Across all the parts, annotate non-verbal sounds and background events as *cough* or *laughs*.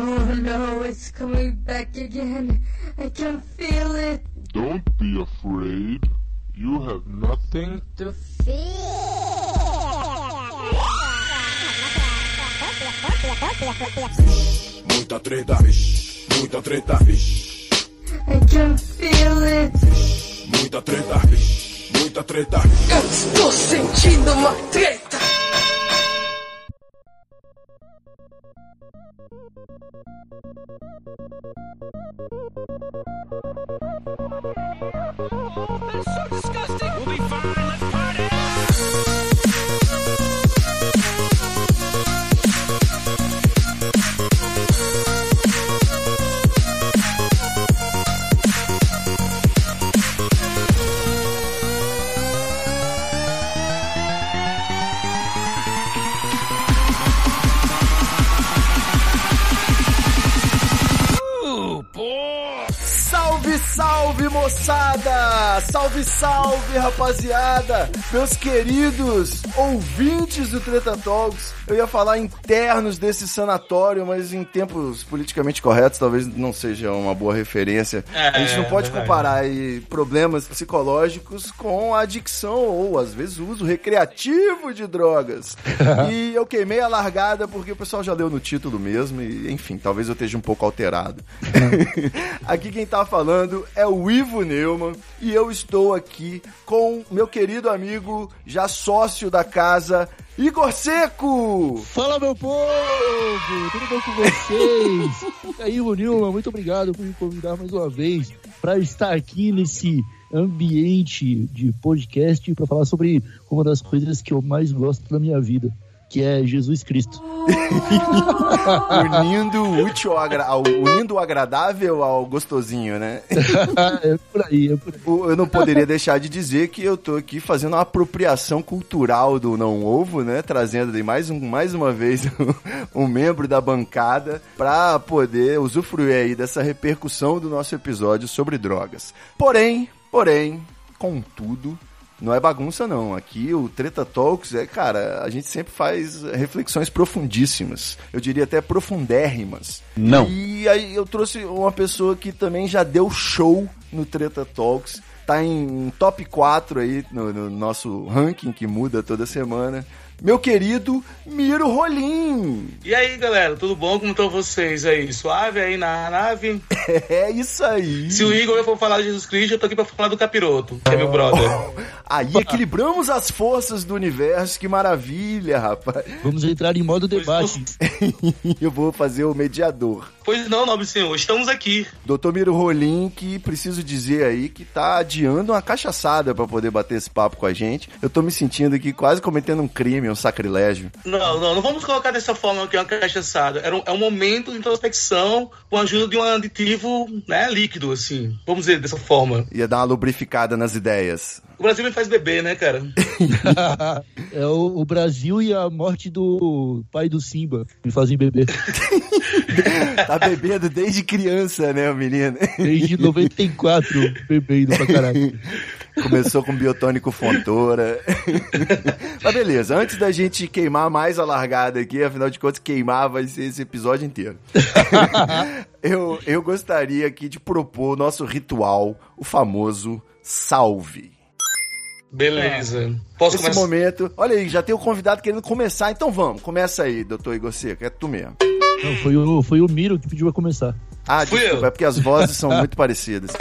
Oh no, it's coming back again. I can feel it. Don't be afraid. You have nothing to Muita treta, muita treta. I can feel it. Muita treta, muita treta. Eu estou sentindo uma treta. Thank you. Salve, salve, rapaziada! Meus queridos ouvintes do Treta Talks, eu ia falar internos desse sanatório, mas em tempos politicamente corretos talvez não seja uma boa referência. É, a gente não pode verdade. comparar problemas psicológicos com a adicção ou às vezes o uso recreativo de drogas. *laughs* e eu queimei a largada porque o pessoal já leu no título mesmo e enfim, talvez eu esteja um pouco alterado. *laughs* aqui quem tá falando é o Ivo Neumann e eu estou aqui com meu querido amigo, já sócio da casa, Igor Seco! Fala, meu povo! Tudo bom com vocês? *laughs* E aí, Nilma, muito obrigado por me convidar mais uma vez para estar aqui nesse ambiente de podcast para falar sobre uma das coisas que eu mais gosto da minha vida, que é Jesus Cristo. unindo o útil ao, unindo o agradável ao gostosinho, né? *laughs* é por aí, é por aí. Eu não poderia deixar de dizer que eu tô aqui fazendo uma apropriação cultural do Não Ovo, né? Trazendo aí mais, um, mais uma vez *laughs* um, membro da bancada pra poder usufruir aí dessa repercussão do nosso episódio sobre drogas. Porém, porém, contudo, não é bagunça não. Aqui o Treta Talks é, cara, a gente sempre faz reflexões profundíssimas. Eu diria até profundérrimas. Não. E aí eu trouxe uma pessoa que também já deu show no Treta Talks. Tá em top 4 aí no, no nosso ranking que muda toda semana. Meu querido Miro Rolim. E aí, galera, tudo bom? Como estão vocês aí? Suave aí na nave? *laughs* É isso aí. Se o Igor for falar de Jesus Cristo, eu tô aqui pra falar do capiroto, que é meu brother. *laughs* Aí equilibramos as forças do universo. Que maravilha, rapaz. Vamos entrar em modo debate. *laughs* Eu vou fazer o mediador. Pois não, nobre senhor, estamos aqui. Doutor Miro Rolim, que preciso dizer aí que tá adiando uma cachaçada pra poder bater esse papo com a gente. Eu tô me sentindo aqui quase cometendo um crime, um sacrilégio. Não, não, não vamos colocar dessa forma que é uma cachaçada. Era um, é um momento de introspecção com a ajuda de um aditivo né, líquido, assim. Vamos dizer dessa forma. Ia dar uma lubrificada nas ideias. O Brasil me faz beber, né, cara? *laughs* é o, o Brasil e a morte do pai do Simba me fazem beber. *laughs* Tá bebendo desde criança, né, menino? Desde 94, bebendo pra caralho. *laughs* Começou com biotônico Fontoura. *laughs* Mas beleza, antes da gente queimar mais a largada aqui, afinal de contas, queimar vai ser esse episódio inteiro. *laughs* eu, eu gostaria aqui de propor o nosso ritual, o famoso salve. Beleza. Posso Nesse começar? momento, olha aí, já tem o convidado querendo começar, então vamos, começa aí, doutor Igor Seco, é tu mesmo. Não, foi, o, foi o Miro que pediu pra começar. Ah, Fui desculpa, eu. é porque as vozes são *laughs* muito parecidas. *laughs*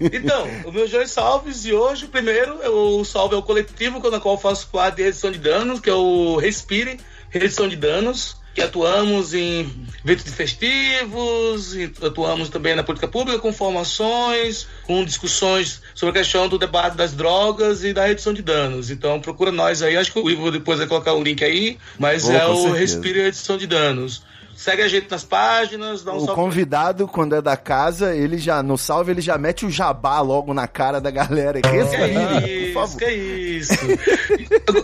Então, o meu dois salves e hoje, primeiro, o salve é o coletivo na qual eu faço parte de redução de danos, que é o Respire, redução de danos, que atuamos em eventos festivos, atuamos também na política pública com formações, com discussões sobre a questão do debate das drogas e da redução de danos. Então procura nós aí, acho que o Ivo depois vai colocar o link aí, mas Vou, é com o certeza. Respire redução de danos. Segue a gente nas páginas, dá um O salve. convidado, quando é da casa, ele já, no salve, ele já mete o jabá logo na cara da galera. Que isso, que isso.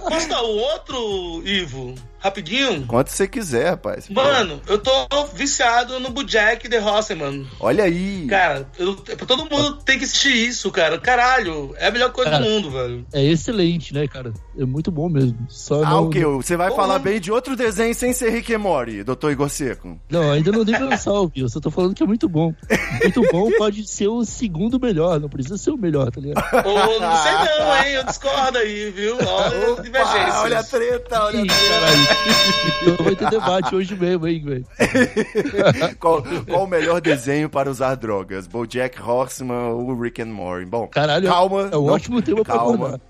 Posso dar *laughs* o outro, Ivo? Rapidinho? Quanto você quiser, rapaz. Mano, eu tô viciado no Bojack The Horseman. Olha aí. Cara, eu, todo mundo tem que assistir isso, cara. Caralho, é a melhor coisa Cara. do mundo, velho. É excelente, né, cara? É muito bom mesmo. Só Ah, não, o quê? Você vai falar bem de outro desenho sem ser Rick e Morty, doutor Igor Seco. Não, ainda não dei meu salve. Eu só tô falando que é muito bom. *laughs* Muito bom pode ser o segundo melhor, não precisa ser o melhor, tá ligado? Ô, não sei não, hein? Eu discordo aí, viu? Olha, divergências. Ah, olha a treta, olha a treta. Então vai ter debate hoje mesmo, hein, velho? *laughs* Qual, qual o melhor desenho para usar drogas? BoJack Horseman ou Rick and Morty? Bom, Caralho, calma. é um não- ótimo tema pra calma.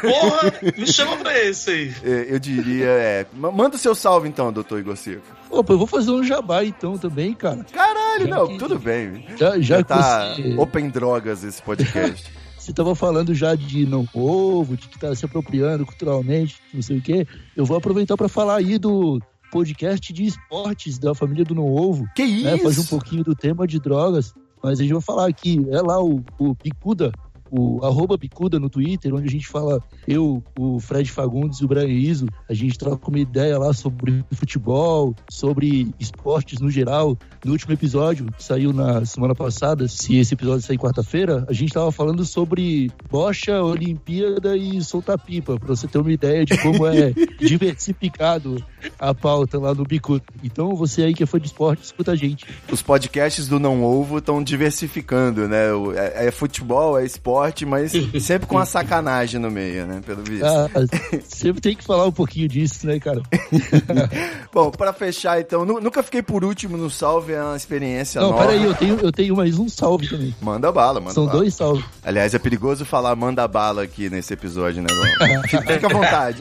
Porra, me chama pra esse aí. É, Eu diria, é. ma- Manda o seu salve então, doutor Igor Seco. Opa, eu vou fazer um jabá então também, cara. Caralho, Já não, que- tudo bem. Já, já, Já tá você, open drogas esse podcast. *laughs* você tava falando já de não ovo, de que tá se apropriando culturalmente, não sei o quê, eu vou aproveitar pra falar aí do podcast de esportes da família do Não Ovo. que isso? né, faz um pouquinho do tema de drogas, mas a gente vai falar aqui, é lá o, o Bicuda, o arroba Bicuda no Twitter, onde a gente fala, eu, o Fred Fagundes e o Brian Iso, a gente troca uma ideia lá sobre futebol, sobre esportes no geral. No último episódio, que saiu na semana passada, se esse episódio sair quarta-feira, a gente tava falando sobre bocha, Olimpíada e soltar pipa, pra você ter uma ideia de como é *laughs* diversificado a pauta lá no Bicuda. Então, você aí que é fã de esporte, escuta a gente. Os podcasts do Não Ovo estão diversificando, né? É, é futebol, é esporte, mas *laughs* sempre com a sacanagem no meio, né? Pelo visto. Ah, *laughs* sempre tem que falar um pouquinho disso, né, cara? *laughs* Bom, pra fechar então, nu- nunca fiquei por último no salve, é uma experiência Não, nova. peraí, eu tenho, eu tenho mais um salve também. Manda bala, manda São bala. dois salves. Aliás, é perigoso falar manda bala aqui nesse episódio, né? Fica à vontade.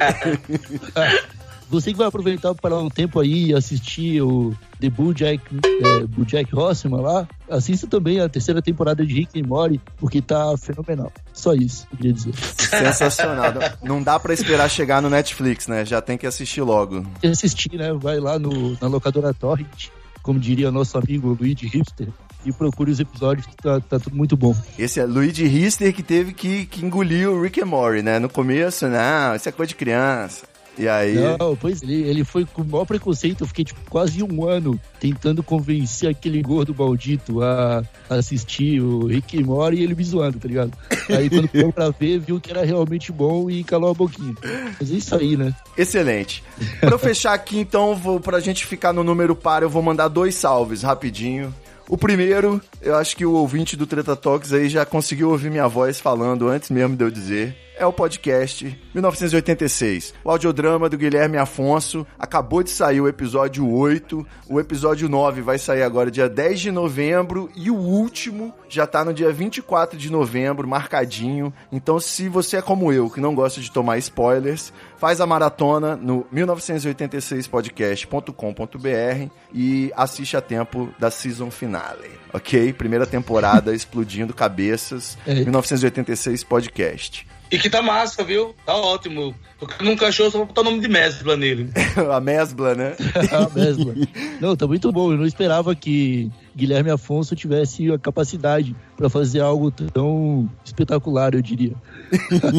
Você que vai aproveitar para um tempo aí e assistir o The Bojack, é, Bojack Horseman lá, assista também a terceira temporada de Rick and Morty, porque tá fenomenal. Só isso, eu queria dizer. Sensacional. Não dá pra esperar chegar no Netflix, né? Já tem que assistir logo. E assistir, né? Vai lá no, na locadora Torrent, como diria nosso amigo Luigi Hipster, e procure os episódios que tá, tá tudo muito bom. Esse é Luigi Rister que teve que, que engolir o Rick and Morty, né? No começo, não, isso é coisa de criança. E aí, Não, pois ele, ele foi com o maior preconceito. Eu fiquei tipo, quase um ano tentando convencer aquele gordo maldito a assistir o Rick Morty e ele me zoando, tá ligado? Aí quando foi pra ver, viu que era realmente bom e calou a boquinha. Mas é isso aí, né? excelente. Pra eu fechar aqui, então, vou, pra gente ficar no número par, eu vou mandar dois salves rapidinho. O primeiro, eu acho que o ouvinte do Treta Talks aí já conseguiu ouvir minha voz falando antes mesmo de eu dizer. É o podcast 1986. O audiodrama do Guilherme Afonso. Acabou de sair o episódio 8. O episódio 9 vai sair agora dia 10 de novembro. E o último já tá no dia 24 de novembro, marcadinho. Então, se você é como eu, que não gosta de tomar spoilers, faz a maratona no 1986podcast.com.br e assiste a tempo da season finale, ok? Primeira temporada *laughs* explodindo cabeças, É. 1986 podcast. E que tá massa, viu? Tá ótimo. Porque num cachorro só vou botar o nome de Mesbla nele. *laughs* a mesbla, né? *laughs* A mesma. Não, tá muito bom. Eu não esperava que Guilherme Afonso tivesse a capacidade pra fazer algo tão espetacular, eu diria.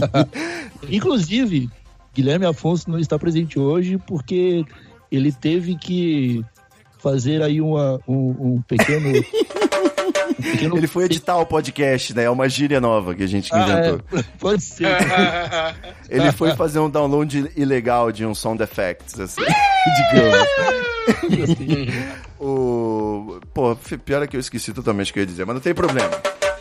*laughs* Inclusive, Guilherme Afonso não está presente hoje porque ele teve que fazer aí uma, um, um pequeno. *laughs* um pequeno- Ele foi editar o podcast, né? É uma gíria nova que a gente Ah, inventou. é, *laughs* pode ser. *laughs* Ele foi fazer um download ilegal de um sound effects, assim, digamos. O... Pô, pior é que eu esqueci totalmente o que eu ia dizer, mas não tem problema.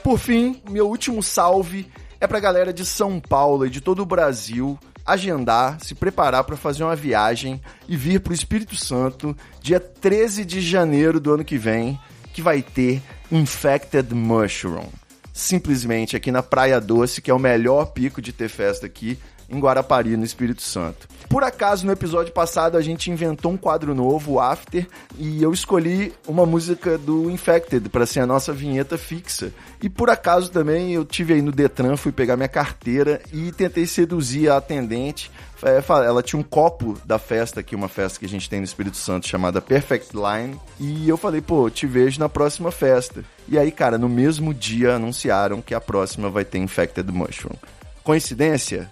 Por fim, meu último salve é pra galera de São Paulo e de todo o Brasil agendar, se preparar pra fazer uma viagem e vir pro Espírito Santo dia 13 de janeiro do ano que vem, que vai ter Infected Mushroom. Simplesmente aqui na Praia Doce, que é o melhor pico de ter festa aqui em Guarapari, no Espírito Santo. Por acaso, no episódio passado, a gente inventou um quadro novo, o After, e eu escolhi uma música do Infected para ser a nossa vinheta fixa. E por acaso também eu tive aí no Detran, fui pegar minha carteira e tentei seduzir a atendente. É, Ela tinha um copo da festa aqui, uma festa que a gente tem no Espírito Santo chamada Perfect Line. E eu falei, pô, te vejo na próxima festa. E aí, cara, no mesmo dia anunciaram que a próxima vai ter Infected Mushroom. Coincidência?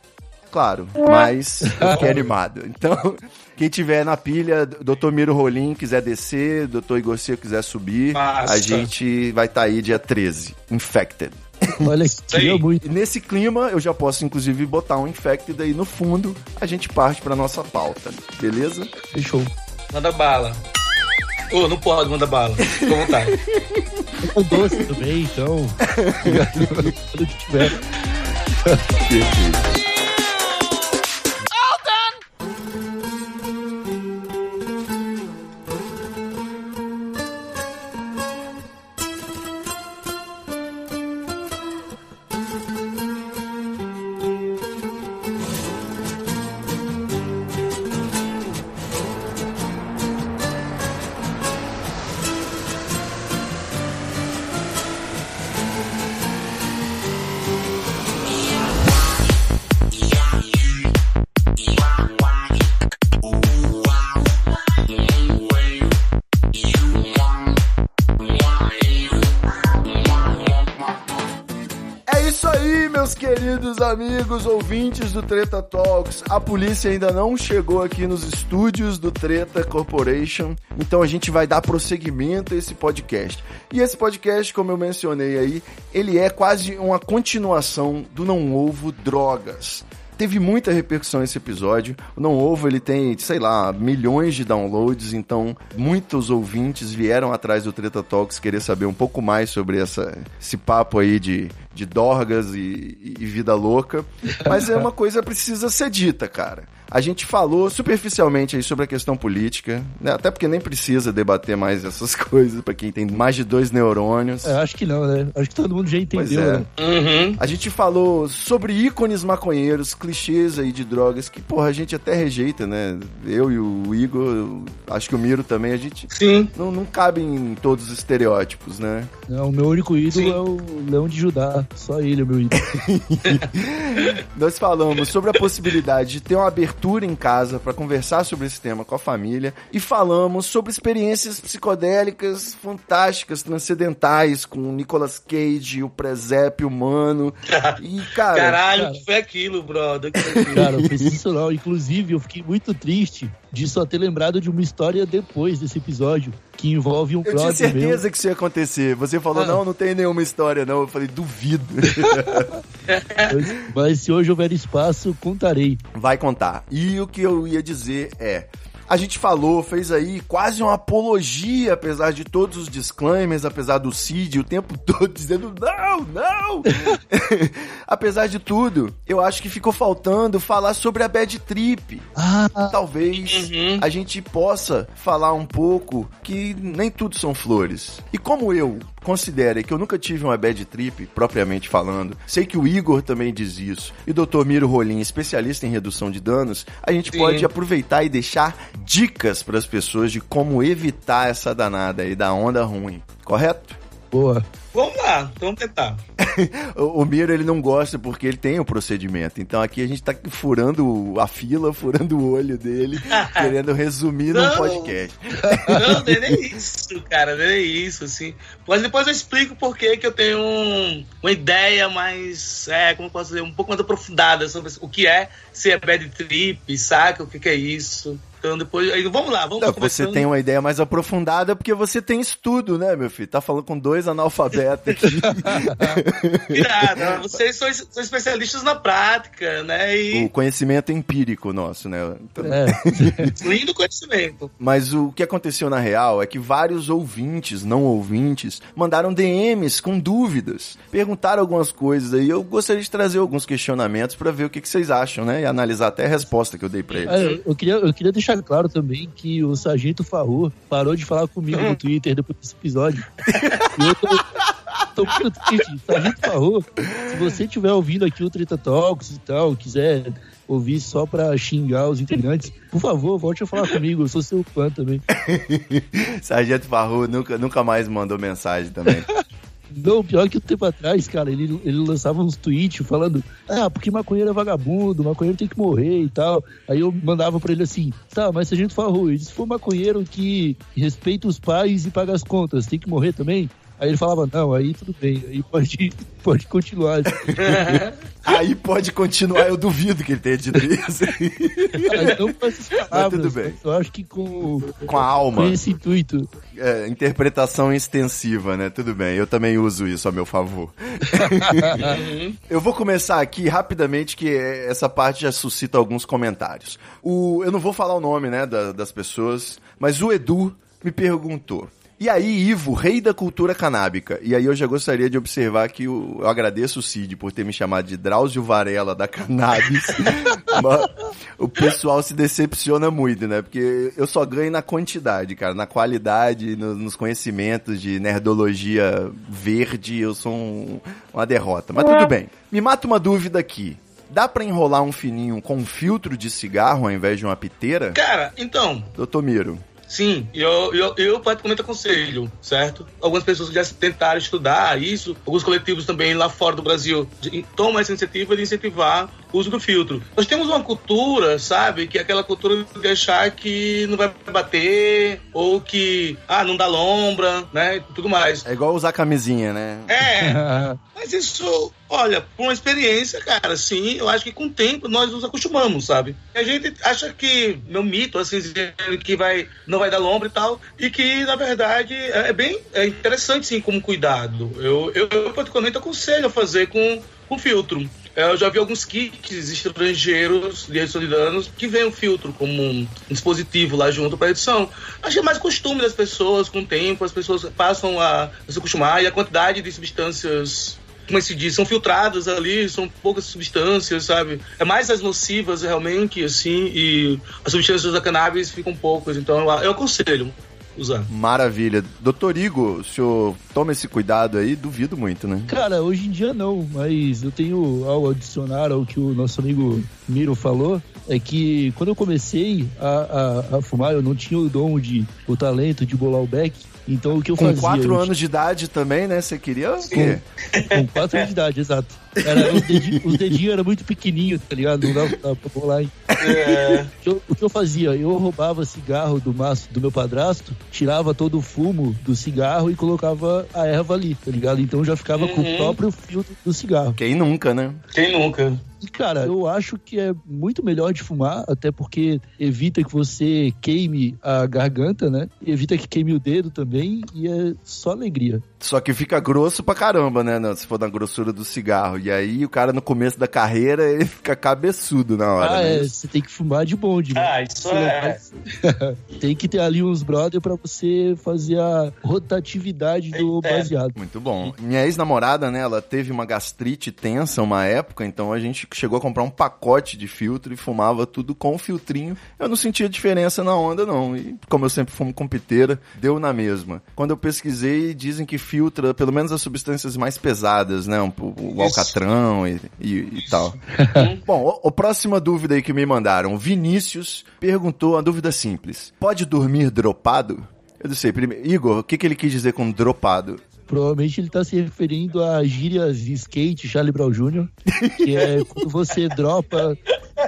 Claro, mas eu fiquei animado. Então, *laughs* quem tiver na pilha, Dr. Miro Rolim quiser descer, Dr. Igor Seco quiser subir, a gente vai estar aí dia 13. Infected. Olha, aí. muito. Nesse clima, eu já posso inclusive botar um Infected aí no fundo, a gente parte pra nossa pauta, beleza? Fechou. Manda bala. Ô, não pode, manda bala. Fica à vontade. É *laughs* doce também, então. *laughs* Quando que tiver. Perfeito. Do Treta Talks. A polícia ainda não chegou aqui nos estúdios do Treta Corporation, então a gente vai dar prosseguimento a esse podcast. E esse podcast, como eu mencionei aí, ele é quase uma continuação do Não Ovo Drogas. Teve muita repercussão esse episódio. O Não Ovo, ele tem, sei lá, milhões de downloads, então muitos ouvintes vieram atrás do Treta Talks querer saber um pouco mais sobre essa, esse papo aí de, de dorgas e, e vida louca. Mas é uma coisa que precisa ser dita, cara. A gente falou superficialmente aí sobre a questão política, né? até porque nem precisa debater mais essas *laughs* coisas para quem tem mais de dois neurônios. É, acho que não, né? Acho que todo mundo já Pois entendeu, é. né? Uhum. A gente falou sobre ícones maconheiros, clichês aí de drogas, que, porra, a gente até rejeita, né? Eu e o Igor, acho que o Miro também, a gente Sim. não, não cabe em todos os estereótipos, né? Não, o meu único ídolo Sim. é o Leão de Judá. Só ele é o meu ídolo. *laughs* Nós falamos sobre a possibilidade de ter uma abertura em casa para conversar sobre esse tema com a família e falamos sobre experiências psicodélicas fantásticas, transcendentais, com o Nicolas Cage, o presépio humano. *laughs* E, cara, Caralho, o cara. que foi aquilo, brother? Que foi aquilo? Cara, foi sensacional. Inclusive, eu fiquei muito triste de só ter lembrado de uma história depois desse episódio, que envolve um eu tinha brother meu. certeza que isso ia acontecer. Você falou, Ah. não, não tem nenhuma história, não. Eu falei, duvido. *laughs* Mas se hoje houver espaço, contarei. Vai contar. E o que eu ia dizer é. A gente falou, fez aí quase uma apologia, apesar de todos os disclaimers, apesar do Cid o tempo *laughs* todo dizendo não, não. *laughs* apesar de tudo, eu acho que ficou faltando falar sobre a bad trip. Ah, Talvez Uhum. a gente possa falar um pouco que nem tudo são flores. E como eu considero que eu nunca tive uma bad trip, propriamente falando, sei que o Igor também diz isso, e o Dr. Miro Rolim, especialista em redução de danos, a gente Sim. pode aproveitar e deixar dicas para as pessoas de como evitar essa danada aí da onda ruim, correto? boa. Vamos lá, vamos tentar. *laughs* O, o Miro, ele não gosta porque ele tem o procedimento. Então aqui a gente tá furando a fila, furando o olho dele, *laughs* querendo resumir num Não. podcast. *laughs* Não, nem nem isso, cara, nem isso, assim. Mas depois eu explico por que que eu tenho um- uma ideia mais, é, como posso dizer, um pouco mais aprofundada sobre o que é ser bad trip, saca? O que que é isso. Então depois, aí, vamos lá, vamos Não, você tem uma ideia mais aprofundada porque você tem estudo, né, meu filho? Tá falando com dois analfabetos aqui. *laughs* Irado, vocês são, são especialistas na prática, né? o E conhecimento empírico nosso, né? Então- É. *laughs* lindo conhecimento. Mas o que aconteceu na real é que vários ouvintes, não ouvintes, mandaram DMs com dúvidas, perguntaram algumas coisas aí. Eu gostaria de trazer alguns questionamentos pra ver o que, que vocês acham, né? E analisar até a resposta que eu dei pra eles. É, eu, queria, eu queria deixar claro também que o Sargento Farro parou de falar comigo no Twitter depois desse episódio. E eu tô, tô muito triste. Sargento Farro, se você estiver ouvindo aqui o Treta Talks e tal, quiser ouvir só pra xingar os integrantes, por favor, volte a falar comigo. Eu sou seu fã também. *laughs* Sargento Farru nunca, nunca mais mandou mensagem também. *laughs* Não, pior que um tempo atrás, cara, ele, ele lançava uns tweets falando, ah, porque maconheiro é vagabundo, maconheiro tem que morrer e tal. Aí eu mandava pra ele assim, tá, mas se a gente for ruim, se for maconheiro que respeita os pais e paga as contas, tem que morrer também? Aí ele falava, não, aí tudo bem, aí pode, *laughs* pode continuar. *laughs* Aí pode continuar, eu duvido que ele tenha dito isso. Ah, não com essas palavras, tudo bem. mas Eu acho que com, Com a alma. com esse intuito. É, interpretação extensiva, né? Tudo bem, eu também uso isso a meu favor. *laughs* eu vou começar aqui rapidamente, que essa parte já suscita alguns comentários. O, eu não vou falar o nome, né, da- das pessoas, mas o Edu me perguntou. E aí, Ivo, rei da cultura canábica. E aí eu já gostaria de observar que o- eu agradeço o Cid por ter me chamado de Drauzio Varela da cannabis. *laughs* Mas o pessoal se decepciona muito, né? Porque eu só ganho na quantidade, cara. Na qualidade, no- nos conhecimentos de nerdologia verde, eu sou um- uma derrota. Mas tudo bem. Me mata uma dúvida aqui. Dá pra enrolar um fininho com um filtro de cigarro ao invés de uma piteira? Cara, então, Doutor Miro. Sim, eu, eu, eu praticamente aconselho, certo? Algumas pessoas já tentaram estudar isso, alguns coletivos também lá fora do Brasil tomam essa iniciativa de incentivar o uso do filtro. Nós temos uma cultura, sabe, que é aquela cultura de achar que não vai bater, ou que, ah, não dá lombra, né, e tudo mais. É igual usar camisinha, né? É, *laughs* mas isso, olha, por uma experiência, cara, sim, eu acho que com o tempo nós nos acostumamos, sabe? A gente acha que, meu mito, assim, que vai, não vai dar lombra e tal, e que, na verdade, é é bem é interessante, sim, como cuidado. Eu, eu, eu particularmente, aconselho a fazer com, com filtro. É, Eu já vi alguns kits estrangeiros de redução de danos que vem o filtro como um dispositivo lá junto para edição. Acho que é mais costume das pessoas, com o tempo, as pessoas passam a se acostumar e a quantidade de substâncias, como é se diz, são filtradas ali, são poucas substâncias, sabe? É mais as nocivas realmente, assim, e as substâncias da cannabis ficam poucas, então eu, eu aconselho usar. Maravilha. Doutor Igor, o senhor toma esse cuidado aí? Duvido muito, né? Cara, hoje em dia não, mas eu tenho algo a adicionar ao que o nosso amigo Miro falou. É que quando eu comecei a, a, a fumar, eu não tinha o dom de, o talento de bolar o beck. Então o que eu Com fazia? quatro eu anos de idade também, né? Você queria o quê? Com 4 anos de idade, exato. Era, os, dedinhos, os dedinhos eram muito pequenininhos, tá ligado? Não dava, dava pra bolar. hein? É, O que eu- O que eu fazia? Eu roubava cigarro do maço do meu padrasto, tirava todo o fumo do cigarro e colocava a erva ali, tá ligado? Então já ficava com o Uhum. próprio filtro do cigarro. Quem nunca, né? quem nunca? E, cara, eu acho que é muito melhor de fumar, até porque evita que você queime a garganta, né? Evita que queime o dedo também, e é só alegria. Só que fica grosso pra caramba, né? no- Se for na grossura do cigarro. E aí o cara no começo da carreira, *laughs* ele fica cabeçudo na hora. ah, né? é, você tem que fumar de bonde, né? Ah, isso Você não é. *laughs* tem que ter ali uns brother pra você fazer a rotatividade do É. baseado. Muito bom. Minha ex-namorada, né, ela teve uma gastrite tensa uma época, então a gente chegou a comprar um pacote de filtro e fumava tudo com filtrinho. Eu não sentia diferença na onda, não. E como eu sempre fumo com piteira, deu na mesma. Quando eu pesquisei, dizem que filtra pelo menos as substâncias mais pesadas, né? O, o alcatrão e, e, e tal. *laughs* Bom, a próxima dúvida aí que me mandaram. Vinícius perguntou uma dúvida simples. Pode dormir dropado? Eu não sei. Primeiro, Igor, o que, que ele quis dizer com dropado? Provavelmente ele tá se referindo a gírias de skate Charlie Brown Jr., que é *laughs* quando você dropa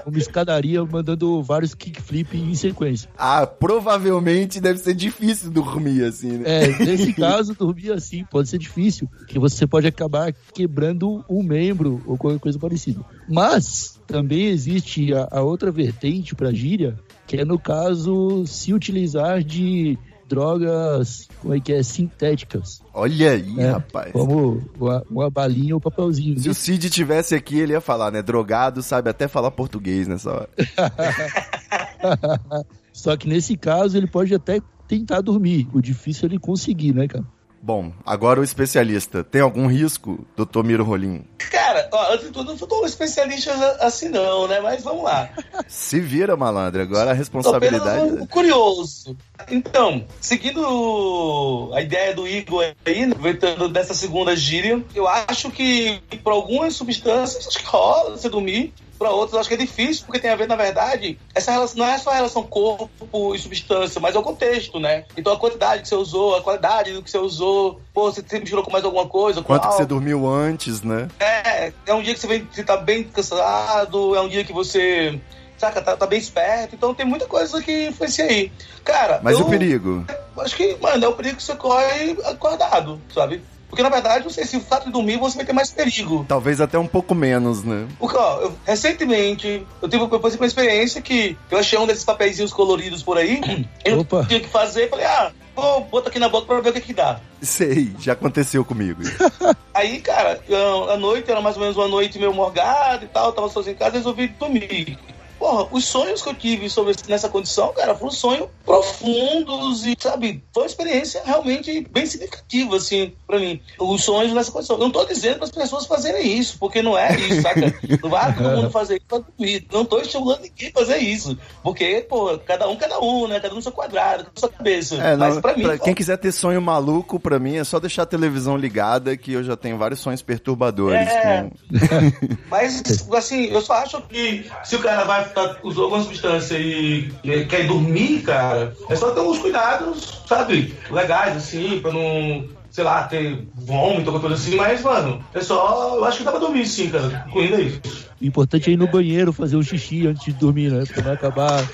uma escadaria mandando vários kickflip em sequência. Ah, provavelmente deve ser difícil dormir assim, né? É, nesse *laughs* caso, dormir assim pode ser difícil, que você pode acabar quebrando um membro ou qualquer coisa parecida. Mas também existe a, a outra vertente para gíria, que é no caso se utilizar de drogas, como é que é, sintéticas, Olha aí, É, rapaz. como uma, uma balinha ou papelzinho. Se o Cid tivesse aqui, ele ia falar, né? Drogado sabe até falar português nessa hora. *laughs* Só que nesse caso ele pode até tentar dormir. O difícil é ele conseguir, né, cara? Bom, agora o especialista. Tem algum risco, doutor Miro Rolim? Cara, ó, antes de tudo, eu não sou um especialista assim não, né? Mas vamos lá. Se vira, malandro. Agora a Tô responsabilidade. apenas um curioso. Então, seguindo a ideia do Igor aí, aproveitando dessa segunda gíria, eu acho que para algumas substâncias, acho que rola você dormir. Para outras, acho que é difícil, porque tem a ver, na verdade, essa relação não é só a relação corpo e substância, mas é o contexto, né? Então a quantidade que você usou, a qualidade do que você usou, pô, você misturou com mais alguma coisa, Quanto que você dormiu antes, né? É, é um dia que você, vem, você tá bem cansado, é um dia que você saca? Tá, tá bem esperto. Então tem muita coisa que influencia aí. Cara. Mas eu, o perigo? Acho que, mano, é o perigo que você corre acordado, sabe? Porque, na verdade, não sei se o fato de dormir você vai ter mais perigo. Talvez até um pouco menos, né? Porque, ó, eu, recentemente, eu tive eu passei uma experiência que eu achei um desses papeizinhos coloridos por aí. *clears throat* Eu Opa. tinha que fazer, falei, ah, vou botar aqui na boca pra ver o que que dá. Sei, já aconteceu comigo. *laughs* Aí, cara, eu, à noite, era mais ou menos uma noite meio morgada e tal, tava sozinho em casa, resolvi dormir. Porra, os sonhos que eu tive sobre nessa condição, cara, foram sonhos profundos e, sabe, foi uma experiência realmente bem significativa, assim, pra mim. Os sonhos nessa condição. Eu não tô dizendo para as pessoas fazerem isso, porque não é isso, saca? Não vai todo mundo *laughs* fazer isso pra dormir. Não tô estimulando ninguém a fazer isso. Porque, pô, cada um, cada um, né? Cada um no seu quadrado, cada um na sua cabeça. É, Mas não, pra mim, pra quem quiser ter sonho maluco, pra mim é só deixar a televisão ligada que eu já tenho vários sonhos perturbadores. É. com- Mas, assim, eu só acho que se o cara vai ficar, usou alguma substância e, e quer dormir, cara, é só ter uns cuidados, sabe, legais, assim, pra não, sei lá, ter vômito, alguma coisa assim, mas, mano, é só, eu acho que dá pra dormir sim, cara, incluindo isso. O importante é ir no banheiro fazer um xixi antes de dormir, né? Pra não acabar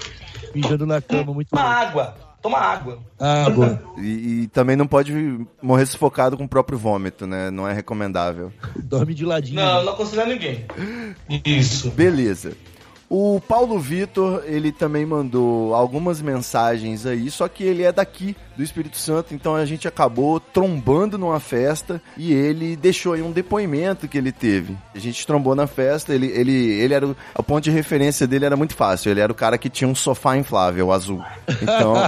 mijando na cama muito. Toma água, toma água. Ah, bom. E, e também não pode morrer sufocado com o próprio vômito, né? Não é recomendável. Dorme de ladinho. Não, não aconselho a ninguém. Isso. Beleza. O Paulo Vitor, ele também mandou algumas mensagens aí, só que ele é daqui, do Espírito Santo, então a gente acabou trombando numa festa e ele deixou aí um depoimento que ele teve. A gente trombou na festa, ele, ele, ele era o, ponto de referência dele era muito fácil, ele era o cara que tinha um sofá inflável azul. Então, *laughs*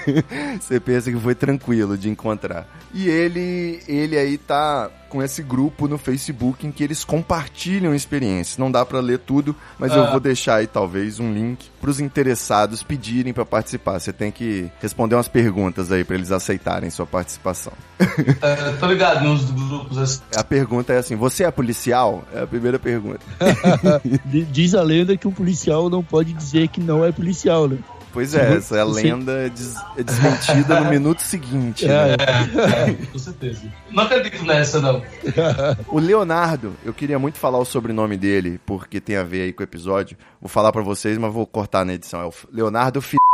*laughs* você pensa que foi tranquilo de encontrar. E ele, ele aí tá com esse grupo no Facebook em que eles compartilham experiências. Não dá pra ler tudo, mas eu vou deixar aí talvez um link pros interessados pedirem pra participar. Você tem que responder umas perguntas aí pra eles aceitarem sua participação. *laughs* É, tô ligado nos grupos assim. A pergunta é assim: você é policial? É a primeira pergunta. *laughs* *laughs* Diz a lenda que um policial não pode dizer que não é policial, né? Pois é, essa é a lenda des- é desmentida no minuto seguinte. né? É, É, com certeza. Não acredito nessa, não. *laughs* O Leonardo, eu queria muito falar o sobrenome dele, porque tem a ver aí com o episódio. Vou falar pra vocês, mas vou cortar na edição. É o Leonardo F... *laughs*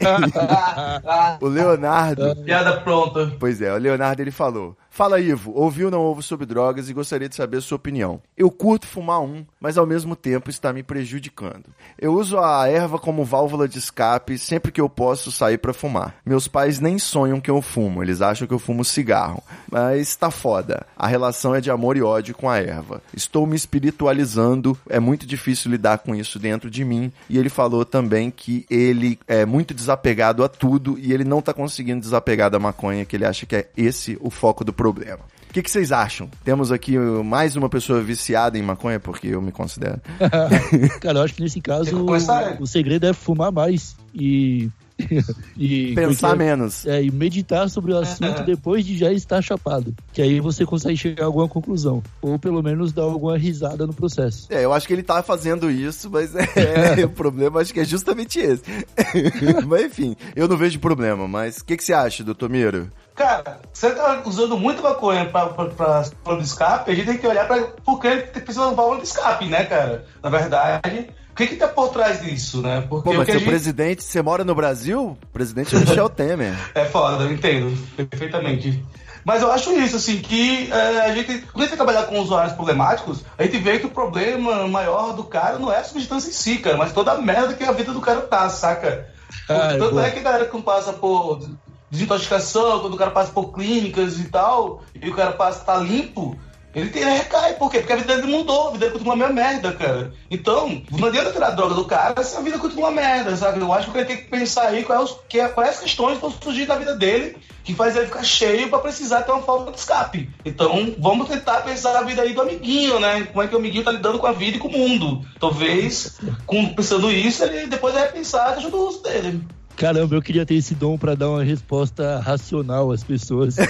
*laughs* O Leonardo, Piada pronta. pois é, o Leonardo ele falou: Fala Ivo, ouvi ou não ouvo sobre drogas e gostaria de saber a sua opinião. Eu curto fumar um, mas ao mesmo tempo está me prejudicando. Eu uso a erva como válvula de escape sempre que eu posso sair pra fumar. Meus pais nem sonham que eu fumo, eles acham que eu fumo cigarro. Mas tá foda. A relação é de amor e ódio com a erva. Estou me espiritualizando, é muito difícil lidar com isso dentro de mim. E ele falou também que ele é muito desapegado a tudo e ele não tá conseguindo desapegar da maconha, que ele acha que é esse o foco do problema. O que, que vocês acham? Temos aqui mais uma pessoa viciada em maconha, porque eu me considero. *laughs* *laughs* Cara, eu acho que nesse caso que começar, o, o segredo é fumar mais e. *laughs* e Pensar porque- menos. É, e meditar sobre o assunto depois de já estar chapado. Que aí você consegue chegar a alguma conclusão. Ou pelo menos dar alguma risada no processo. É, eu acho que ele tá fazendo isso, mas é, o problema acho que é justamente esse. mas enfim, eu não vejo problema, mas o que, que você acha, doutor Miro? Cara, você tá usando muito maconha pra, pra, pra válvula de escape, a gente tem que olhar pra por que ele precisa de válvula de escape, né, cara? Na verdade, o que que tá por trás disso, né? Porque Pô, o mas que a seu gente... presidente, você mora no Brasil? O presidente é Michel *laughs* Temer. É foda, eu entendo perfeitamente. Mas eu acho isso, assim, que é, a gente, quando a gente trabalhar com usuários problemáticos, a gente vê que o problema maior do cara não é a substância em si, cara, mas toda a merda que a vida do cara tá, saca? Ah, é Tanto bom. é que a galera que passa por desintoxicação, quando o cara passa por clínicas e tal, e o cara passa tá limpo, ele, tem, recai. Por quê? Porque a vida dele mudou, a vida dele continua a mesma merda, cara. Então, não adianta tirar a droga do cara se a vida continua uma merda, sabe? Eu acho que ele tem que pensar aí quais, quais questões vão surgir na vida dele que faz ele ficar cheio pra precisar ter uma forma de escape. Então, vamos tentar pensar a vida aí do amiguinho, né? Como é que o amiguinho tá lidando com a vida e com o mundo. Talvez, com, pensando isso, ele depois vai pensar a questão do uso dele. Caramba, eu queria ter esse dom pra dar uma resposta racional às pessoas. *laughs*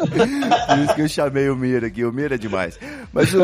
Por isso que eu chamei o Mira aqui. O Mira é demais. Mas o-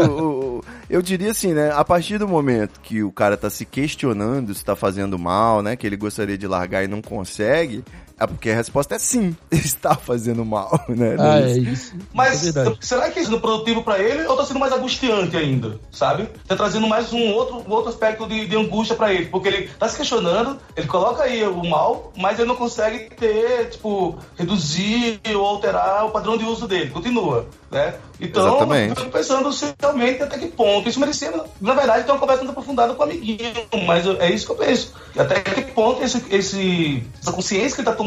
o- eu diria assim, né? A partir do momento que o cara tá se questionando se tá fazendo mal, né? Que ele gostaria de largar e não consegue, É porque a resposta é sim, *laughs* está fazendo mal, né? Ah, é isso. Mas é será que é sendo produtivo pra ele ou tá sendo mais angustiante ainda, sabe? Tá trazendo mais um outro, um outro aspecto de, de angústia pra ele, porque ele tá se questionando, ele coloca aí o mal, mas ele não consegue ter, tipo, reduzir ou alterar o padrão de uso dele, continua, né? Então, Exatamente. eu fico pensando se realmente até que ponto isso merecia, na verdade, ter uma conversa mais aprofundada com o amiguinho, mas é isso que eu penso. Até que ponto esse, esse- essa consciência que ele tá tomando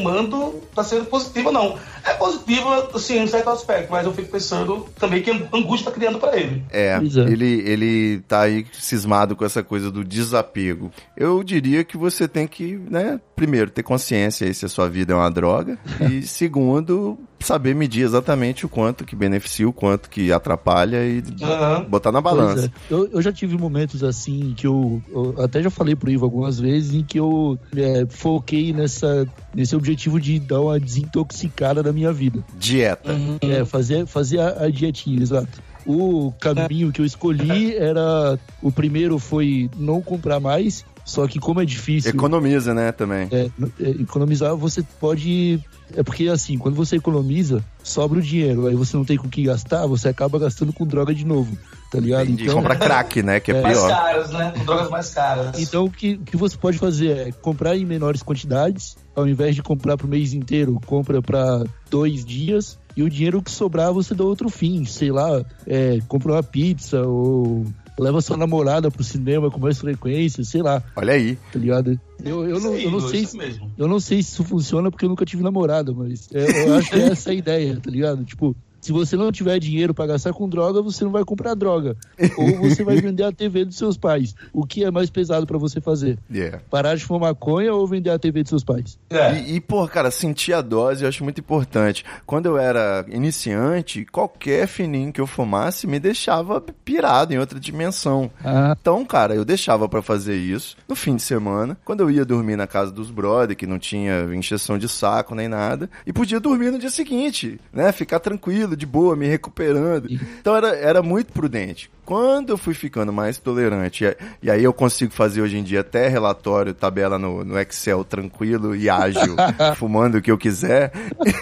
tá sendo positiva ou não. É positiva, assim, em certo aspecto, mas eu fico pensando também que angústia tá criando pra ele. É, é. ele, ele tá aí cismado com essa coisa do desapego. Eu diria que você tem que, né, primeiro, ter consciência aí se a sua vida é uma droga. *laughs* e segundo, saber medir exatamente o quanto que beneficia, o quanto que atrapalha e Aham. botar na balança. é. Eu, eu já tive momentos assim que eu, eu até já falei pro Ivo algumas vezes em que eu é, foquei nessa, nesse objetivo de dar uma desintoxicada na minha vida. Dieta. É, fazer, fazer a, a dietinha, exato. O caminho que eu escolhi era. O primeiro foi não comprar mais, só que como é difícil. Economiza, né, também. é, é, economizar, você pode. É porque assim, quando você economiza, sobra o dinheiro, aí você não tem com o que gastar, você acaba gastando com droga de novo, tá ligado? De comprar crack, né, que é, É. Mais pior. caras, né? Com drogas mais caras. Então o que, o que você pode fazer é comprar em menores quantidades, ao invés de comprar pro mês inteiro, compra para dois dias e o dinheiro que sobrar você dá outro fim, sei lá, é, compra uma pizza ou leva sua namorada pro cinema com mais frequência, sei lá, Olha aí. tá ligado? Eu, eu, não, aí, eu não sei se, mesmo. eu não sei se isso funciona porque eu nunca tive namorada, mas é, eu acho que é *laughs* essa a ideia, tá ligado? Tipo, se você não tiver dinheiro pra gastar com droga, você não vai comprar droga. Ou você vai vender a TV dos seus pais. O que é mais pesado pra você fazer? Yeah. Parar de fumar maconha ou vender a TV dos seus pais? É. E, e, pô, cara, sentir a dose eu acho muito importante. Quando eu era iniciante, qualquer fininho que eu fumasse me deixava pirado em outra dimensão. Ah, Então, cara, eu deixava pra fazer isso no fim de semana, quando eu ia dormir na casa dos brother, que não tinha encheção de saco nem nada, e podia dormir no dia seguinte, né? Ficar tranquilo, de boa, me recuperando. Então era, era muito prudente. Quando eu fui ficando mais tolerante, e, e aí eu consigo fazer hoje em dia até relatório, tabela no, no Excel tranquilo e ágil, *laughs* fumando o que eu quiser.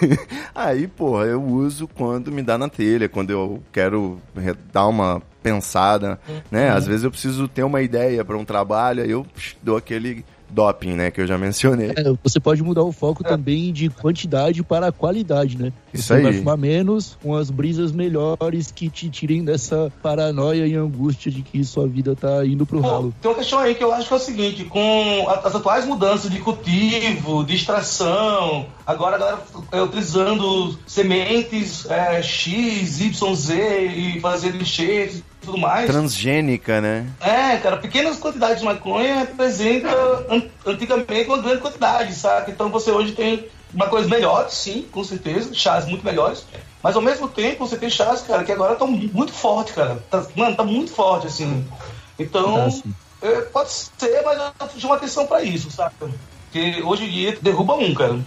*laughs* aí, porra, eu uso quando me dá na telha, quando eu quero dar uma pensada, né? Às vezes eu preciso ter uma ideia para um trabalho, aí eu psh, dou aquele doping, né, que eu já mencionei. é, você pode mudar o foco também de quantidade para qualidade, né? Isso você vai aí. fumar menos, com as brisas melhores que te tirem dessa paranoia e angústia de que sua vida tá indo pro Pô, ralo. tem uma questão aí que eu acho que é o seguinte, com as atuais mudanças de cultivo, de extração, agora a galera é, utilizando sementes é, X, Y, Z e fazendo enxertos tudo mais. Transgênica, né? É, cara, pequenas quantidades de maconha representa an- antigamente uma grande quantidade, sabe? Então você hoje tem maconhas melhores, sim, com certeza, chás muito melhores. Mas ao mesmo tempo você tem chás, cara, que agora estão muito forte, cara. Tá, mano, tá muito forte, assim. Então, Tá, é, pode ser, mas eu chamo atenção pra isso, sabe? Porque hoje em dia derruba um, cara.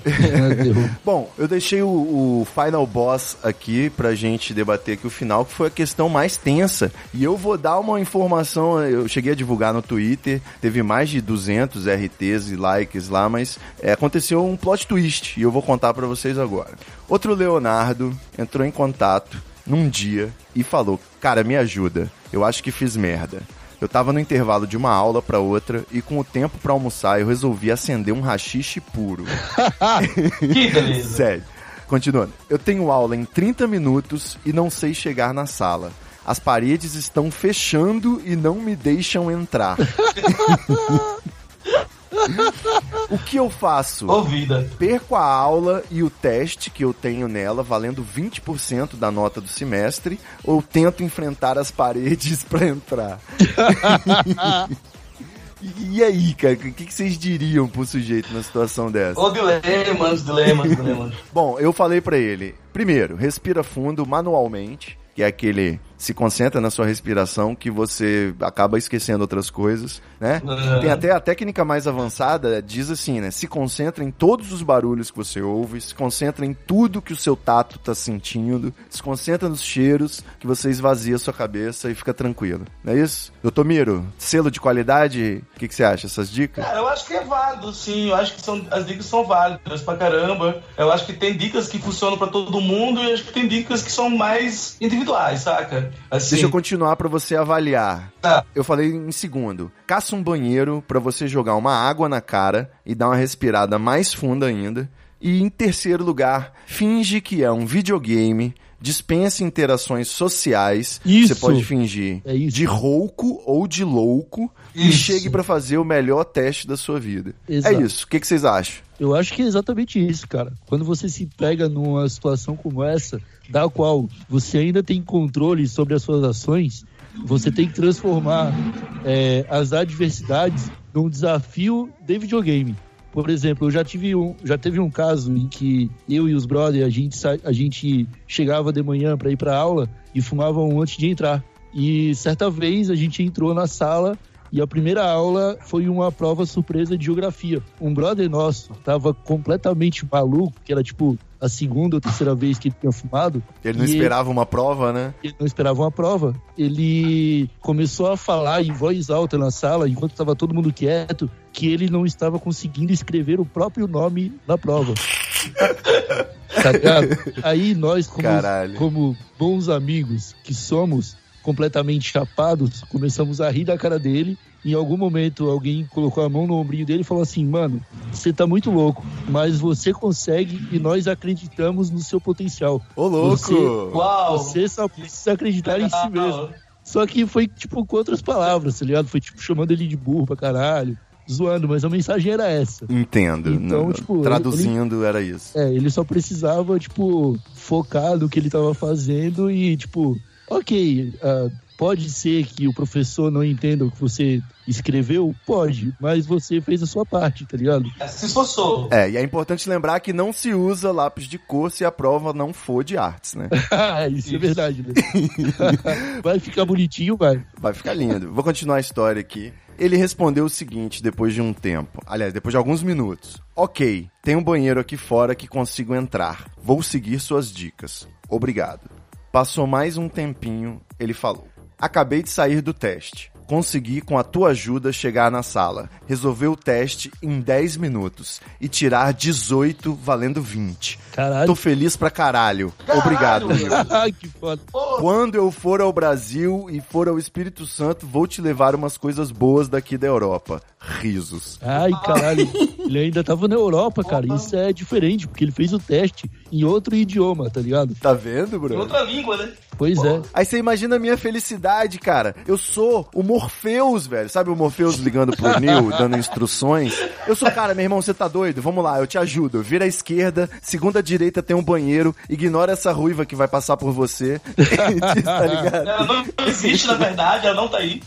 *laughs* Bom, eu deixei o, o final boss aqui pra gente debater aqui o final, que foi a questão mais tensa. E eu vou dar uma informação, eu cheguei a divulgar no Twitter, teve mais de 200 RTs e likes lá, mas é, aconteceu um plot twist e eu vou contar pra vocês agora. Outro Leonardo entrou em contato num dia e falou: Cara, me ajuda, eu acho que fiz merda. Eu tava no intervalo de uma aula pra outra e com o tempo pra almoçar eu resolvi acender um rachixe puro. *laughs* Que beleza. Sério. Continuando. Eu tenho aula em 30 minutos e não sei chegar na sala. As paredes estão fechando e não me deixam entrar. *laughs* o que eu faço? Ô vida. Perco a aula e o teste que eu tenho nela, valendo 20% da nota do semestre, ou tento enfrentar as paredes *laughs* pra entrar? *laughs* e, aí, cara, o que, que vocês diriam pro sujeito numa situação dessa? Ô dilemas, dilemas, dilemas. *laughs* Bom, eu falei pra ele, primeiro, respira fundo manualmente, que é aquele se concentra na sua respiração que você acaba esquecendo outras coisas, né? Uhum. Tem até a técnica mais avançada, diz assim, né? Se concentra em todos os barulhos que você ouve, se concentra em tudo que o seu tato tá sentindo, se concentra nos cheiros que você esvazia a sua cabeça e fica tranquilo. Não é isso? Doutor Miro, selo de qualidade, o que, que você acha? Essas dicas? Cara, eu acho que é válido, sim. Eu acho que são, as dicas são válidas pra caramba. Eu acho que tem dicas que funcionam pra todo mundo e acho que tem dicas que são mais individuais, saca? Assim, Deixa eu continuar pra você avaliar. Tá. Eu falei em segundo. Caça um banheiro pra você jogar uma água na cara e dar uma respirada mais funda ainda. E em terceiro lugar, finge que é um videogame, dispense interações sociais. Isso. Você pode fingir É isso. de rouco ou de louco e Isso. chegue pra fazer o melhor teste da sua vida. Exato. É isso. O que, que vocês acham? Eu acho que é exatamente isso, cara. Quando você se pega numa situação como essa, da qual você ainda tem controle sobre as suas ações, você tem que transformar é, as adversidades num desafio de videogame. Por exemplo, eu já tive um, já teve um caso em que eu e os brothers, a gente, a gente chegava de manhã para ir para aula e fumava um antes de entrar. E certa vez a gente entrou na sala e a primeira aula foi uma prova surpresa de geografia. Um brother nosso tava completamente maluco, que era tipo a segunda ou terceira vez que ele tinha fumado. Ele não esperava uma prova, né? Ele não esperava uma prova. Ele começou a falar em voz alta na sala, enquanto estava todo mundo quieto, que ele não estava conseguindo escrever o próprio nome na prova. *laughs* Tá ligado? Aí nós, como, como bons amigos que somos, completamente chapados, começamos a rir da cara dele. Em algum momento, alguém colocou a mão no ombrinho dele e falou assim: Mano, você tá muito louco, mas você consegue e nós acreditamos no seu potencial. Ô, louco! Você- Uau! Você só precisa acreditar em si mesmo. Só que foi, tipo, com outras palavras, tá ligado? Foi, tipo, chamando ele de burro pra caralho, zoando, mas a mensagem era essa. Entendo. Então, Não, tipo, ele- traduzindo, era isso. É, ele só precisava, tipo, focar no que ele tava fazendo e, tipo, ok, ah, pode ser que o professor não entenda o que você escreveu? Pode, mas você fez a sua parte, tá ligado? Se esforçou. É, e é importante lembrar que não se usa lápis de cor se a prova não for de artes, né? *laughs* Isso, é verdade, né? *laughs* vai ficar bonitinho, vai. Vai ficar lindo. Vou continuar a história aqui. Ele respondeu o seguinte depois de um tempo. Aliás, depois de alguns minutos. Ok, tem um banheiro aqui fora que consigo entrar. Vou seguir suas dicas. Obrigado. Passou mais um tempinho, ele falou. Acabei de sair do teste. Consegui, com a tua ajuda, chegar na sala, resolver o teste em 10 minutos e tirar 18 valendo 20. Caralho. Tô feliz pra caralho. Obrigado. Caralho, Will. *laughs* que foda. Quando eu for ao Brasil e for ao Espírito Santo, vou te levar umas coisas boas daqui da Europa. Risos. Ai, caralho. Ele ainda tava na Europa, cara. Isso é diferente, porque ele fez o teste em outro idioma, tá ligado? Tá vendo, Em Bruno? outra língua, né? Pois é. Aí você imagina a minha felicidade, cara. Eu sou o Morpheus, velho. Sabe o Morpheus ligando pro Neil, *laughs* dando instruções? Eu sou, cara, meu irmão, você tá doido? Vamos lá, eu te ajudo. Vira à esquerda, segunda direita tem um banheiro, ignora essa ruiva que vai passar por você. *laughs* tá ligado? Ela não existe, na verdade, ela não tá aí.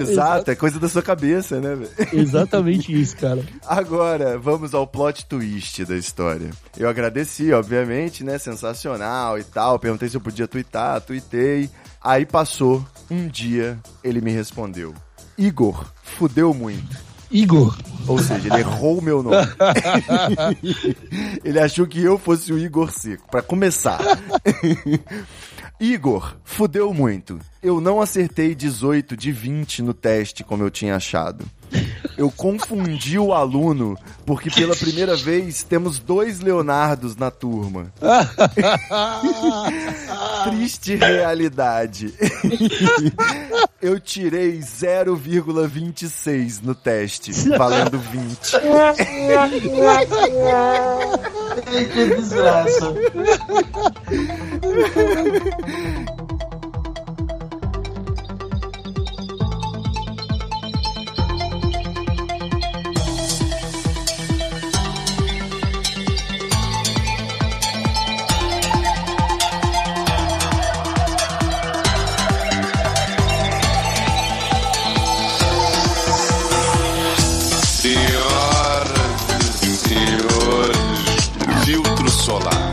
Exato, é coisa da sua cabeça, né, velho? Exatamente isso, cara. Agora, vamos ao plot twist da história. Eu agradeci, obviamente, né? Sensacional e tal. Perguntei se eu podia twittar, tuitei. Aí passou um dia, ele me respondeu: Igor, fudeu muito. Igor. Ou seja, ele errou o meu nome. *laughs* ele achou que eu fosse o Igor Seco. Pra começar. *laughs* Igor, fudeu muito. Eu não acertei 18 de 20 no teste como eu tinha achado. Eu confundi o aluno porque pela primeira vez temos dois Leonardos na turma. *laughs* Triste realidade. *laughs* Eu tirei 0,26 no teste, valendo 20. *laughs* Ai, que desgraça. Solar.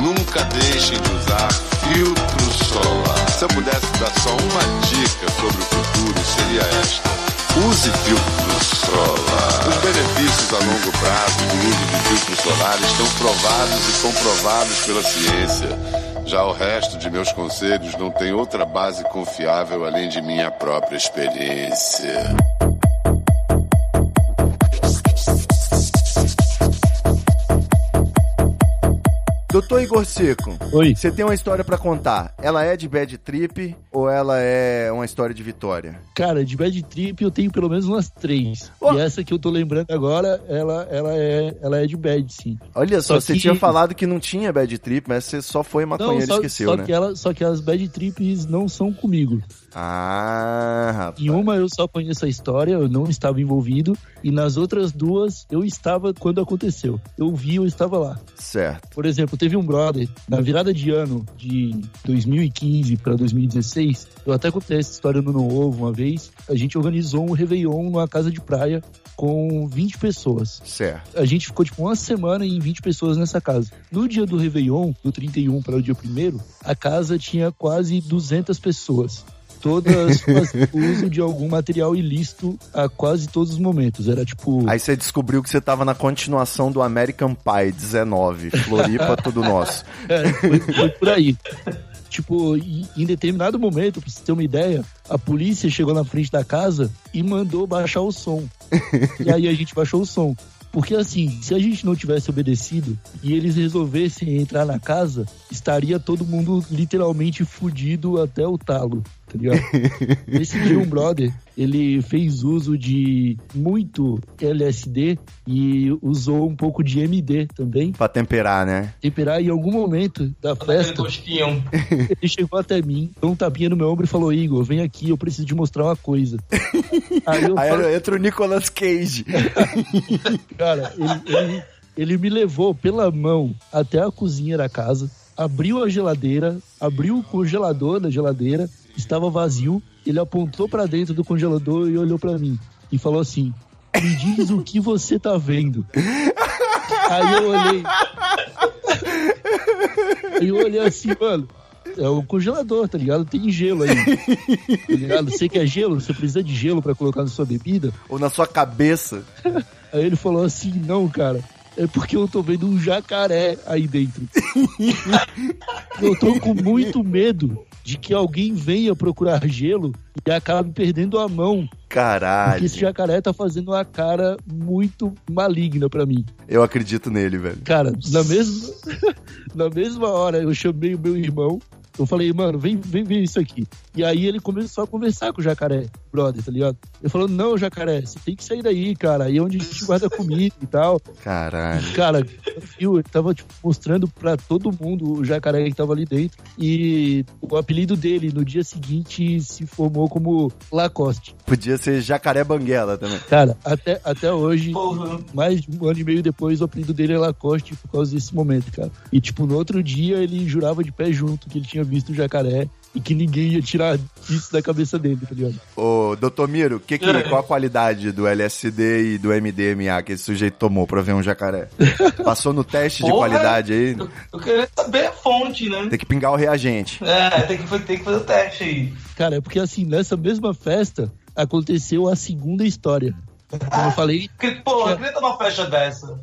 Nunca deixem de usar filtro solar. Se eu pudesse dar só uma dica sobre o futuro, seria esta. Use filtros solar. Os benefícios a longo prazo do uso de filtros solares estão provados e comprovados pela ciência. Já o resto de meus conselhos não tem outra base confiável além de minha própria experiência. Doutor Igor Seco, Oi. você tem uma história pra contar. Ela é de bad trip ou ela é uma história de vitória? Cara, de Bad Trip eu tenho pelo menos umas três. Ó. E essa que eu tô lembrando agora, ela, ela, é, ela é de Bad, sim. Olha só, Só você que- tinha falado que não tinha bad trip, mas você só foi maconheiro e só, esqueceu, só né? que ela, só que as Bad Trips não são comigo. Ah, rapaz. Em uma eu só conheço a história, eu não estava envolvido. E nas outras duas eu estava quando aconteceu. Eu vi, eu estava lá. Certo. Por exemplo, teve um brother, na virada de ano de 2015 para 2016, eu até contei essa história no Não Ovo uma vez, a gente organizou um Réveillon numa casa de praia com 20 pessoas. Certo. A gente ficou tipo uma semana em 20 pessoas nessa casa. No dia do Réveillon, do 31 para o dia 1 a casa tinha quase 200 pessoas. Todas uso de algum material ilícito a quase todos os momentos. Era tipo. Aí você descobriu que você tava na continuação do American Pie 19. Floripa, *laughs* tudo nosso. É, foi, foi por aí. Tipo, em determinado momento, pra você ter uma ideia, a polícia chegou na frente da casa e mandou baixar o som. E aí a gente baixou o som. Porque assim, se a gente não tivesse obedecido e eles resolvessem entrar na casa, estaria todo mundo literalmente fudido até o talo, tá ligado? *laughs* Dia um brother, ele fez uso de muito LSD e usou um pouco de MD também, Pra temperar, né? temperar em algum momento da Aquele festa. *laughs* Ele chegou até mim, deu um tapinha no meu ombro e falou: Igor, vem aqui, eu preciso te mostrar uma coisa. *laughs* Aí eu Aí falei, entra o Nicolas Cage. cara, ele, ele- ele me levou pela mão até a cozinha da casa, abriu a geladeira, abriu o congelador da geladeira, estava vazio. Ele apontou pra dentro do congelador e olhou pra mim e falou assim: Me diz o que você tá vendo. Aí eu olhei. Aí eu olhei assim, mano. É o congelador, tá ligado? Tem gelo aí. Tá ligado? Você quer gelo? Você precisa de gelo pra colocar na sua bebida? Ou na sua cabeça. Aí ele falou assim: não, cara. É porque eu tô vendo um jacaré aí dentro. eu tô com muito medo de que alguém venha procurar gelo e acabe perdendo a mão. Caralho. Porque esse jacaré tá fazendo uma cara muito maligna pra mim. Eu acredito nele, velho. Cara, na mesma, *laughs* na mesma hora eu chamei o meu irmão. Eu falei, mano, vem, vem ver isso aqui. E aí ele começou a conversar com o jacaré, brother, tá ligado? Ele falou, não, jacaré, você tem que sair daí, cara. Aí é onde a gente guarda comida e tal. Caralho. Cara, viu, ele tava tipo, mostrando pra todo mundo o jacaré que tava ali dentro. E o apelido dele no dia seguinte se formou como Lacoste. Podia ser Jacaré Banguela também. Cara, até, até hoje, Porra. mais de um ano e meio depois, o apelido dele é Lacoste por causa desse momento, cara. E, tipo, no outro dia ele jurava de pé junto que ele tinha visto o jacaré e que ninguém ia tirar isso da cabeça dele, tá ligado? Ô, doutor Miro, que que, qual a qualidade do LSD e do MDMA que esse sujeito tomou pra ver um jacaré? Passou no teste de Porra. qualidade aí? Eu, eu queria saber a fonte, né? Tem que pingar o reagente. É, tem que, tem que fazer o teste aí. Cara, é porque, assim, nessa mesma festa aconteceu a segunda história. Como eu falei, *laughs* Pô, eu queria estar numa festa dessa.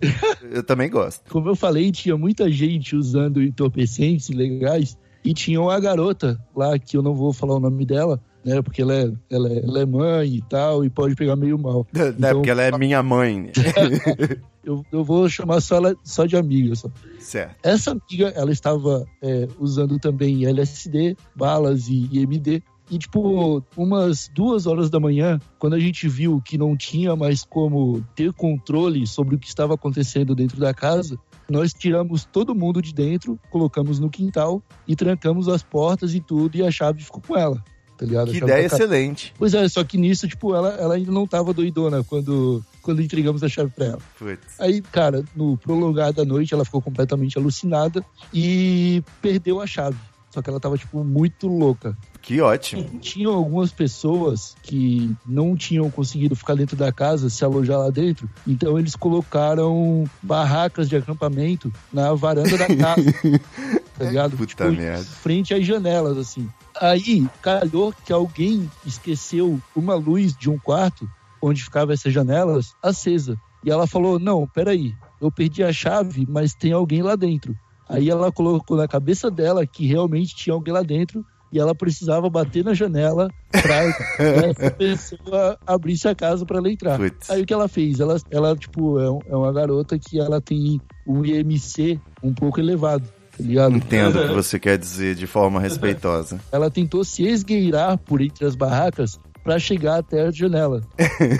Eu também gosto. como eu falei, tinha muita gente usando entorpecentes legais e tinha uma garota lá, que eu não vou falar o nome dela, né, porque ela é, ela é, ela é mãe e tal, e pode pegar meio mal. *laughs* É, Então- porque ela é minha mãe. *laughs* Eu, eu vou chamar só ela só de amiga, só. certo. Essa amiga, ela estava é, usando também LSD, balas e, e MD. E, tipo, umas duas horas da manhã, quando a gente viu que não tinha mais como ter controle sobre o que estava acontecendo dentro da casa, nós tiramos todo mundo de dentro, colocamos no quintal e trancamos as portas e tudo, e a chave ficou com ela. Tá ligado? Que ideia excelente. Pois é, só que nisso, tipo, ela, ela ainda não tava doidona quando, quando entregamos a chave pra ela. Putz. Aí, cara, no prolongar da noite, ela ficou completamente alucinada e perdeu a chave. Só que ela tava, tipo, muito louca. Que ótimo. Tinham algumas pessoas que não tinham conseguido ficar dentro da casa, se alojar lá dentro. Então eles colocaram barracas de acampamento na varanda da casa. *laughs* tá ligado? Puta merda. Frente às janelas, assim. Aí, calhou que alguém esqueceu uma luz de um quarto onde ficavam essas janelas acesa. E ela falou: Não, peraí, eu perdi a chave, mas tem alguém lá dentro. Aí ela colocou na cabeça dela que realmente tinha alguém lá dentro e ela precisava bater na janela pra essa pessoa abrisse a casa para ela entrar. Putz. Aí o que ela fez? Ela, ela tipo, é, um- é uma garota que ela tem um IMC um pouco elevado, tá ligado? Entendo o que você quer dizer de forma respeitosa. Ela tentou se esgueirar por entre as barracas para chegar até a janela.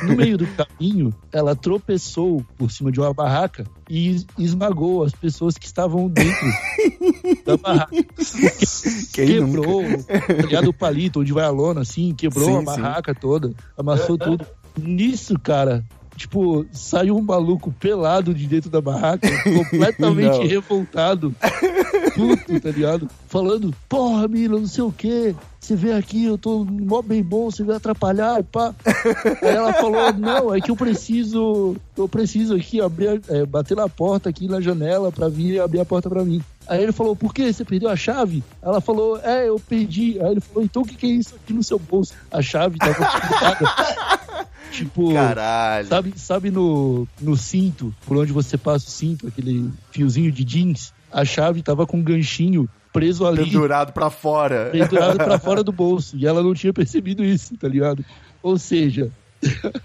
No meio do caminho, ela tropeçou por cima de uma barraca e esmagou as pessoas que estavam dentro *laughs* da barraca. Quem quebrou, ligado? O palito onde vai a lona, assim, quebrou Sim, a sim. barraca toda, amassou tudo. Nisso, cara, tipo, saiu um maluco pelado de dentro da barraca, *laughs* completamente revoltado, puto, tá ligado? Falando, porra, Mila, não sei o quê. Você vem aqui, eu tô mó bem bom, você vai atrapalhar e pá. Aí ela falou, não, é que eu preciso, eu preciso aqui abrir, é, bater na porta aqui na janela pra vir abrir a porta pra mim. Aí ele falou, por quê? Você perdeu a chave? Ela falou, é, eu perdi. Aí ele falou, então o que, que é isso aqui no seu bolso? A chave tava. *laughs* tipo, Caralho. sabe, sabe no, no cinto, por onde você passa o cinto, aquele fiozinho de jeans? A chave tava com um ganchinho preso ali Pendurado pra fora. pendurado pra *laughs* fora do bolso. E ela não tinha percebido isso, tá ligado? Ou seja,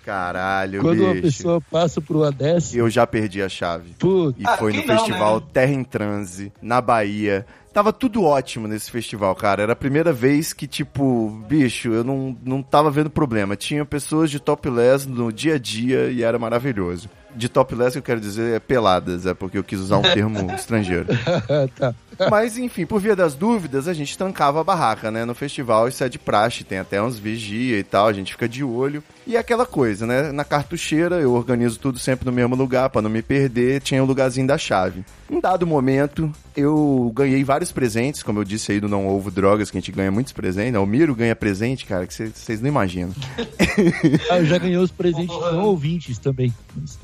Caralho, quando uma bicho. pessoa passa por uma dessa, Eu já perdi a chave. putz, E Ah, foi no quem não, festival né? Terra em Transe, na Bahia. Tava tudo ótimo nesse festival, cara. Era a primeira vez que, tipo, bicho, eu não, não tava vendo problema. Tinha pessoas de topless no dia a dia e era maravilhoso. De topless que eu quero dizer é peladas, é porque eu quis usar um *laughs* termo estrangeiro. tá. Mas, enfim, por via das dúvidas, a gente trancava a barraca, né? No festival isso é de praxe, tem até uns vigia e tal, a gente fica de olho. E é aquela coisa, né? Na cartucheira eu organizo tudo sempre no mesmo lugar pra não me perder, tinha o lugarzinho da chave. Em dado momento, eu ganhei vários presentes, como eu disse aí do Não Ovo Drogas, que a gente ganha muitos presentes. né? O Miro ganha presente, cara, que vocês não imaginam. *laughs* Ah, eu já ganhei os presentes não ouvintes também.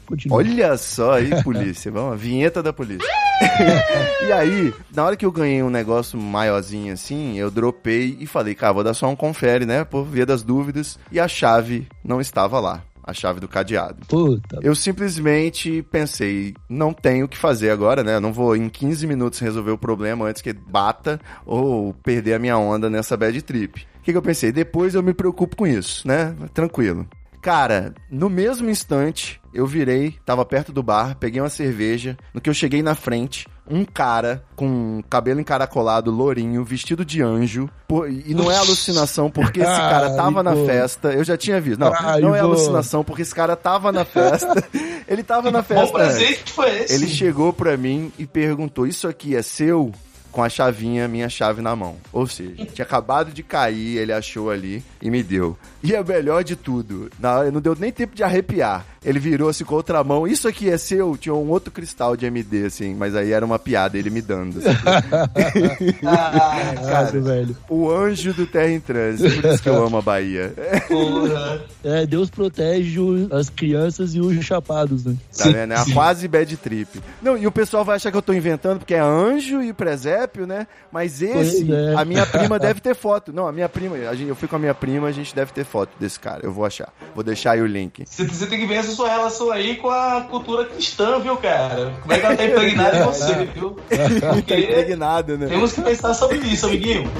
Continua. Olha só aí, *laughs* polícia. Vamos, a vinheta da polícia. *laughs* e aí, na hora que eu ganhei um negócio maiorzinho assim, eu dropei e falei, cara, vou dar só um confere, né? Por via das dúvidas. E a chave não estava lá. A chave do cadeado. Puta. Eu simplesmente pensei, não tenho o que fazer agora, né? Eu não vou em 15 minutos resolver o problema antes que bata ou perder a minha onda nessa bad trip. O que, que eu pensei? Depois eu me preocupo com isso, né? Tranquilo. Cara, no mesmo instante, eu virei, tava perto do bar, peguei uma cerveja. No que eu cheguei na frente, um cara com cabelo encaracolado, lourinho, vestido de anjo. pô, e não é alucinação, porque esse cara tava na festa. Eu já tinha visto. Não, Ah, não é alucinação, porque esse cara tava na festa. Ele tava na Qual festa. antes. presente foi esse? Ele chegou pra mim e perguntou: Isso aqui é seu? Com a chavinha, minha chave na mão. Ou seja, *laughs* tinha acabado de cair, ele achou ali e me deu. E a melhor de tudo, na hora, não deu nem tempo de arrepiar. Ele virou-se com outra mão. Isso aqui é seu? Tinha um outro cristal de MD, assim, mas aí era uma piada, ele me dando. assim. *laughs* Ah, *laughs* Caralho, velho. o anjo do Terra em Trânsito, por isso que eu amo a Bahia. porra. É, Deus protege as crianças e os chapados, né? Tá vendo? É uma quase bad trip. Não, e o pessoal vai achar que eu tô inventando porque é anjo e presépio, né? Mas esse, é. a minha prima deve ter foto. Não, a minha prima, a gente, eu fui com a minha prima, a gente deve ter foto desse cara. Eu vou achar. Vou deixar aí o link. Você, você tem que ver essa sua relação aí com a cultura cristã, viu, cara? Como é que ela tá impregnada em você, *laughs* viu? Tá Porque impregnado, né? temos que pensar sobre isso, amiguinho.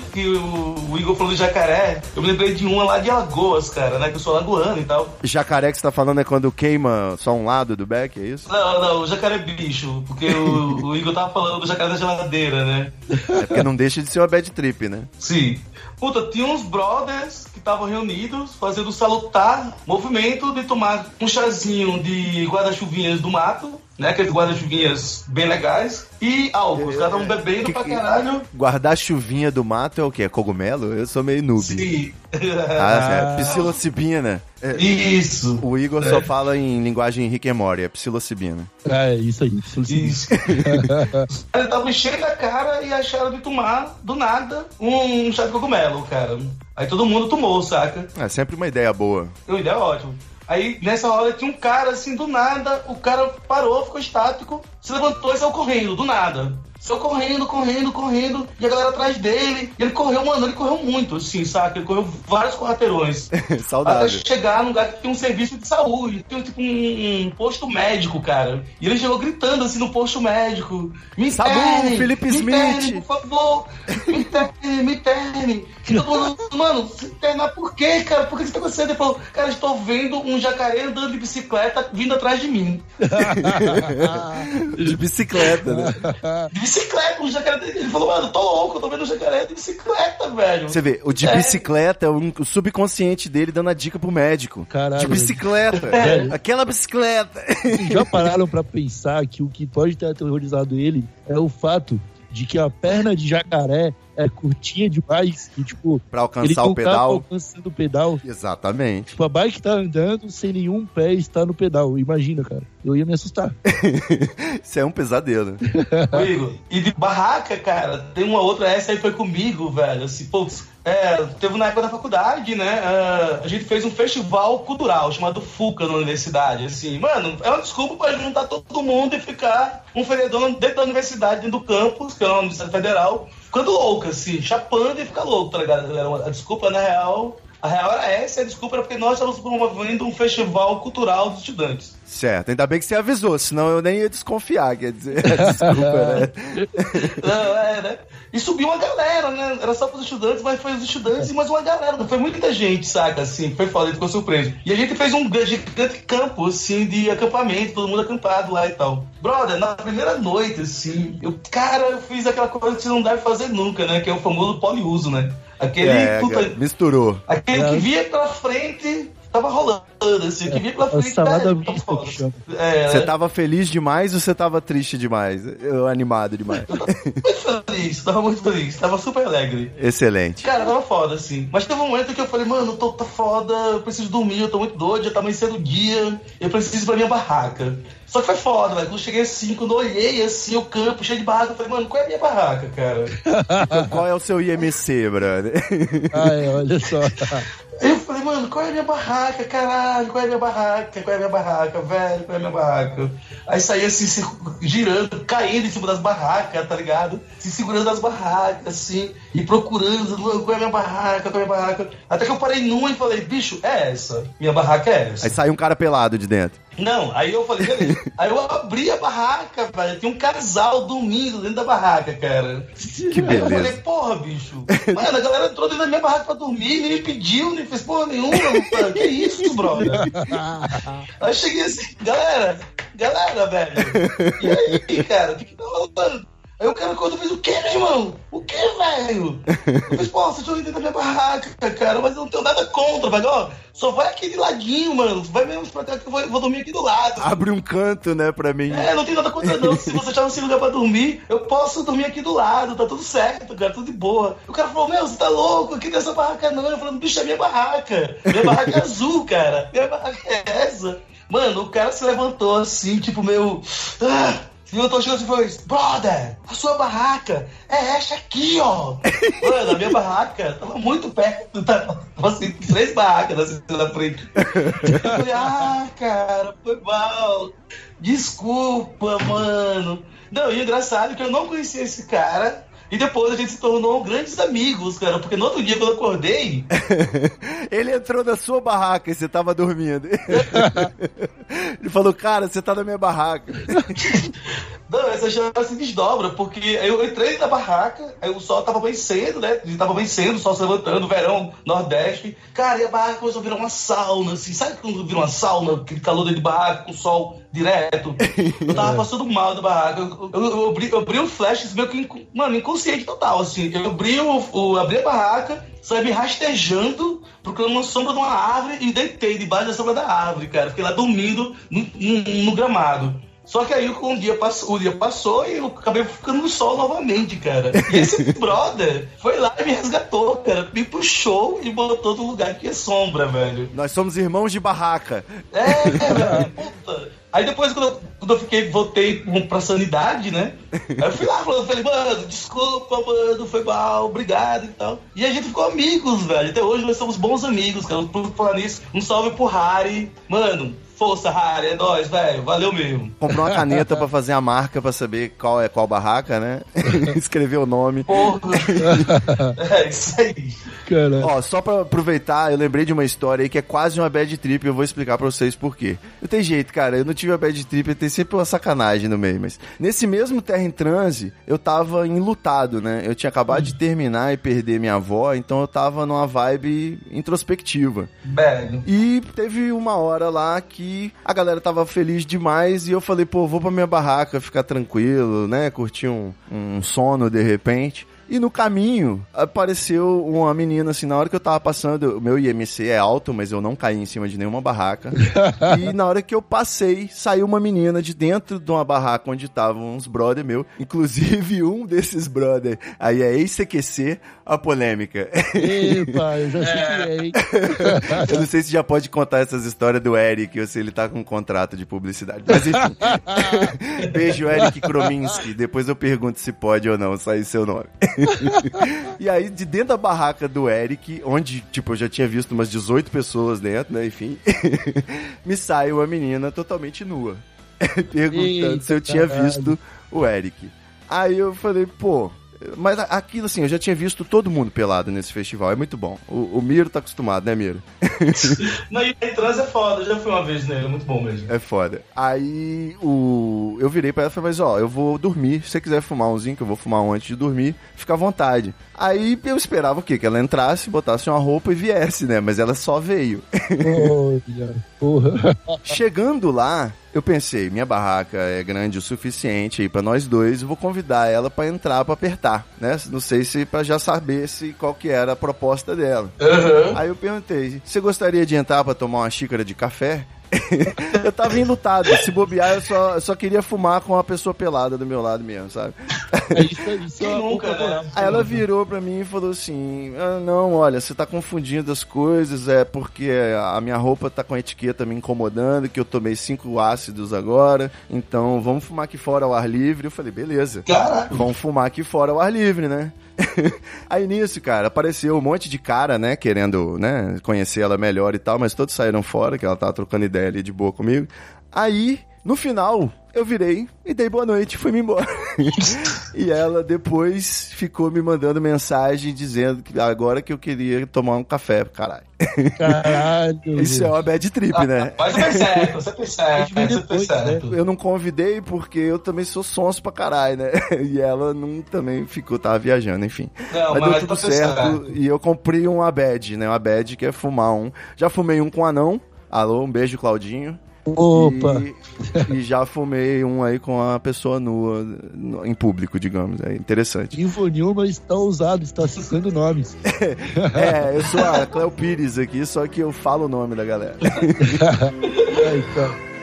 Que o, o Igor falou de jacaré, eu me lembrei de uma lá de Alagoas, cara, né? Que eu sou lagoano e tal. Jacaré que você tá falando é quando queima só um lado do back, é isso? Não, não, o jacaré bicho, porque o, o Igor tava falando do jacaré da geladeira, né? É porque não deixa de ser uma bad trip, né? Sim. Puta, tinha uns brothers que estavam reunidos fazendo salutar movimento de tomar um chazinho de guarda-chuvinhas do mato, né? Aqueles guarda-chuvinhas bem legais. E álcool. Os caras estavam bebendo Que- pra caralho. Guardar chuvinha do mato é o quê? É cogumelo? Eu sou meio noob. Sim. Ah, *laughs* é psilocibina. É, Isso. o Igor só fala em linguagem Rick and Morty, é psilocibina. É, isso aí. Isso, *laughs* isso. Eles estavam enchendo a cara e acharam de tomar, do nada, um chá de cogumelo, cara. Aí todo mundo tomou, saca? É sempre uma ideia boa. Uma ideia ótima. Aí, nessa hora, tinha um cara, assim, do nada, o cara parou, ficou estático, se levantou e saiu correndo, do nada. Saiu correndo, correndo, correndo, e a galera atrás dele. E ele correu, mano, ele correu muito, assim, saca? Ele correu vários quarteirões. *laughs* Até Saudável. chegar num lugar que tem um serviço de saúde, tem tipo um, um posto médico, cara. E ele chegou gritando assim no posto médico: Me Sabu, interne, Felipe me Smith." interne, por favor, me interne, me interne. E todo mundo, mano, se internar por quê, cara? Por que isso tá acontecendo? Ele falou: Cara, estou vendo um jacaré andando de bicicleta vindo atrás de mim. *laughs* De bicicleta, né? De bicicleta, um jacaré. Ele falou: Mano, tô louco, eu tô vendo um jacaré de bicicleta, velho. Você vê, o de É. bicicleta é o o subconsciente dele dando a dica pro médico. Caralho. De bicicleta. *laughs* É. Aquela bicicleta. Vocês *laughs* já pararam pra pensar que o que pode ter aterrorizado ele é o fato de que a perna de jacaré é curtinha demais e, tipo, Pra alcançar o pedal. alcançando o pedal. Exatamente. Tipo, a bike tá andando sem nenhum pé está no pedal. Imagina, cara. Eu ia me assustar. *laughs* Isso é um pesadelo. *laughs* Ô, Igor, e de barraca, cara, tem uma outra, essa aí foi comigo, velho. Assim, pô, é, teve na época da faculdade, né? ah, a gente fez um festival cultural chamado FUCA na universidade. Assim, mano, é uma desculpa pra juntar todo mundo e ficar um feriadão dentro da universidade, dentro do campus, que é uma universidade federal, ficando louco, assim, chapando e ficar louco, tá ligado? Era uma- A desculpa, na real. A real era essa, a desculpa era porque nós estávamos promovendo um festival cultural dos estudantes. Certo, ainda bem que você avisou, senão eu nem ia desconfiar, quer dizer, *laughs* desculpa, né? *laughs* Não, é, né? E subiu uma galera, né? Era só pros estudantes, mas foi os estudantes e mais uma galera. Foi muita gente, saca? Assim, foi foda, ficou surpreso. E a gente fez um grande- gigante campo, assim, de acampamento, todo mundo acampado lá e tal. Brother, na primeira noite, assim, eu, cara, eu fiz aquela coisa que você não deve fazer nunca, né? Que é o famoso poliuso, né? Aquele, É, puta, misturou. aquele É. que via pela frente, tava rolando, assim, o que via pela frente, salada mista. É, Você né? tava feliz demais ou você tava triste demais? Eu animado demais. *laughs* muito feliz, tava muito feliz, tava super alegre. Excelente. Cara, tava foda, assim. Mas teve um momento que eu falei, mano, tô, tá foda, eu preciso dormir, eu tô muito doido, já tá amanhecendo o dia, eu preciso ir pra minha barraca. Só que foi foda, velho. Quando eu cheguei assim, quando eu olhei assim, o campo cheio de barraca, eu falei, mano, qual é a minha barraca, cara? Então, qual é o seu IMC, brother? *laughs* É, olha só. *laughs* Aí eu falei, mano, qual é a minha barraca, caralho? Qual é a minha barraca? Qual é a minha barraca, velho? Qual é a minha barraca? Aí saí assim, girando, caindo em cima das barracas, tá ligado? Se segurando nas barracas, assim, e procurando, qual é a minha barraca, qual é a minha barraca? Até que eu parei numa e falei, bicho, é essa. Minha barraca é essa. Aí sai um cara pelado de dentro. Não, aí eu falei, beleza. *laughs* aí eu abri a barraca, velho. Tinha um casal dormindo dentro da barraca, cara. Que Aí eu beleza. falei, porra, bicho. Mano, a galera entrou dentro da minha barraca pra dormir, nem me pediu, nem fez porra nenhuma, mano. Que isso, brother? *laughs* Aí eu cheguei assim, galera, galera, velho. E aí, cara, o que que tá rolando? Aí o cara quando fez o quê, meu irmão? O quê, velho? Eu fiz, pô, vocês estão dentro da minha barraca, cara, mas eu não tenho nada contra, velho. Ó, só vai aqui de ladinho, mano. Vai mesmo pra cá que eu vou, vou dormir aqui do lado. Abre um canto, né, pra mim. É, não tem nada contra não. *laughs* Se você achar um lugar pra dormir, eu posso dormir aqui do lado, tá tudo certo, cara, tudo de boa. O cara falou, meu, você tá louco, aqui nessa barraca não. Eu falei, bicho, é minha barraca. Minha barraca é azul, cara. Minha barraca é essa. Mano, o cara se levantou assim, tipo, meu. Ah! Chegando assim e falou, brother, a sua barraca é essa aqui, ó. *laughs* Mano, a minha barraca tava muito perto, tava, assim, três barracas assim na frente. Eu falei, ah, cara, foi mal. Desculpa, mano. Não, e engraçado é que eu não conhecia esse cara. E depois a gente se tornou grandes amigos, cara. Porque no outro dia, quando eu acordei, *laughs* Ele entrou na sua barraca e você tava dormindo. *laughs* Ele falou, cara, você tá na minha barraca. *laughs* Não, essa história se desdobra, porque eu entrei na barraca, aí o sol tava vencendo, né? Tava vencendo, o sol se levantando, verão, nordeste. Cara, e a barraca começou a virar uma sauna, assim. Sabe quando vira uma sauna, aquele calor dentro de barraca, com sol direto? Eu tava *laughs* passando mal da barraca. Eu, eu, eu abri, eu abri o flash, meio que, mano, inconsciente total, assim. Eu abri, o, o- abri a barraca, saí me rastejando procurando uma sombra de uma árvore e deitei debaixo da sombra da árvore, cara. Fiquei lá dormindo no, no, no gramado. Só que aí um dia passou, o dia passou e eu acabei ficando no sol novamente, cara. E esse *laughs* brother foi lá e me resgatou, cara. Me puxou e botou no lugar que é sombra, velho. Nós somos irmãos de barraca. É, velho, puta. Aí depois, quando eu, quando eu fiquei, voltei pra sanidade, né? *laughs* Aí eu fui lá falando, falei, mano, desculpa, mano, foi mal, obrigado e tal. E a gente ficou amigos, velho. Até hoje nós somos bons amigos, cara. Por falar nisso, um salve pro Harry. Mano, Força, Harry, é nóis, velho. Valeu mesmo. Comprou uma caneta pra fazer a marca pra saber qual é qual barraca, né? *laughs* Escreveu o nome. Porra. *laughs* é isso aí. Cara, Ó, só pra aproveitar, eu lembrei de uma história aí que é quase uma bad trip e eu vou explicar pra vocês por quê. Eu tenho jeito, cara, eu não tive a bad trip, tem sempre uma sacanagem no meio, mas nesse mesmo Terra em Transe, eu tava enlutado, né? Eu tinha acabado de terminar e perder minha avó, então eu tava numa vibe introspectiva. Bad. E teve uma hora lá que a galera tava feliz demais e eu falei, pô, vou pra minha barraca ficar tranquilo, né? Curtir um, um sono de repente. E no caminho apareceu uma menina, assim, na hora que eu tava passando, o meu IMC é alto, mas eu não caí em cima de nenhuma barraca. *laughs* e na hora que eu passei, saiu uma menina de dentro de uma barraca onde estavam uns brother meu. Inclusive, um desses brother aí é ex-CQC, a polêmica. epa, eu já sei *laughs* é? *laughs* Eu não sei se já pode contar essas histórias do Eric ou se ele tá com um contrato de publicidade. Mas enfim. Beijo, Eric Krominski. Depois eu pergunto se pode ou não sair seu nome. *laughs* e aí, de dentro da barraca do Eric, onde, tipo, eu já tinha visto umas 18 pessoas dentro, né? Enfim. *laughs* me sai uma menina totalmente nua. *laughs* Perguntando Eita, se eu tinha caralho. visto o Eric. Aí eu falei, pô. Mas a- aquilo assim, eu já tinha visto todo mundo pelado nesse festival, é muito bom. O, o Miro tá acostumado, né, Miro? *laughs* Não, e em trans é foda, eu já fui uma vez nele, é muito bom mesmo. É foda. Aí o eu virei pra ela e falei, mas ó, eu vou dormir. Se você quiser fumar umzinho, que eu vou fumar um antes de dormir, fica à vontade. Aí eu esperava o quê? Que ela entrasse, botasse uma roupa e viesse, né? Mas ela só veio. Olha, porra. Chegando lá, eu pensei, minha barraca é grande o suficiente aí pra nós dois, eu vou convidar ela pra entrar pra apertar, né? Não sei se pra já saber se qual que era a proposta dela. Aham. Aí eu perguntei, você gostaria de entrar pra tomar uma xícara de café? *laughs* eu tava enlutado, se bobear eu só, eu só queria fumar com uma pessoa pelada do meu lado mesmo, sabe? É Isso, isso é nunca, né? Aí ela virou pra mim e falou assim: ah, Não, olha, você tá confundindo as coisas, é porque a minha roupa tá com a etiqueta me incomodando, que eu tomei cinco ácidos agora, então vamos fumar aqui fora ao ar livre. Eu falei: Beleza, Caralho. vamos fumar aqui fora ao ar livre, né? *laughs* Aí nisso, cara, apareceu um monte de cara, né, querendo, né, conhecer ela melhor e tal, mas todos saíram fora, que ela tava trocando ideia ali de boa comigo. Aí, no final, eu virei e dei boa noite, fui-me embora. *laughs* e ela depois ficou me mandando mensagem dizendo que agora que eu queria tomar um café, caralho. Caralho. *laughs* Isso é uma bad trip, né? Mas você fez certo, você fez certo, Mas você depois, fez certo. Eu não convidei porque eu também sou sonso pra caralho, né? *laughs* E ela não também ficou, tava viajando, enfim. Não, mas mas deu tudo tá certo. E eu comprei um Abed, né? Um Abed que é fumar um. Já fumei um com anão. Alô, um beijo, Claudinho. Opa. E, e já fumei um aí com a pessoa nua em público, digamos. É interessante. Info Nilma está ousado, está citando nomes. *laughs* É, eu sou a Cleo Pires aqui, só que eu falo o nome da galera. Aí, *laughs* tá.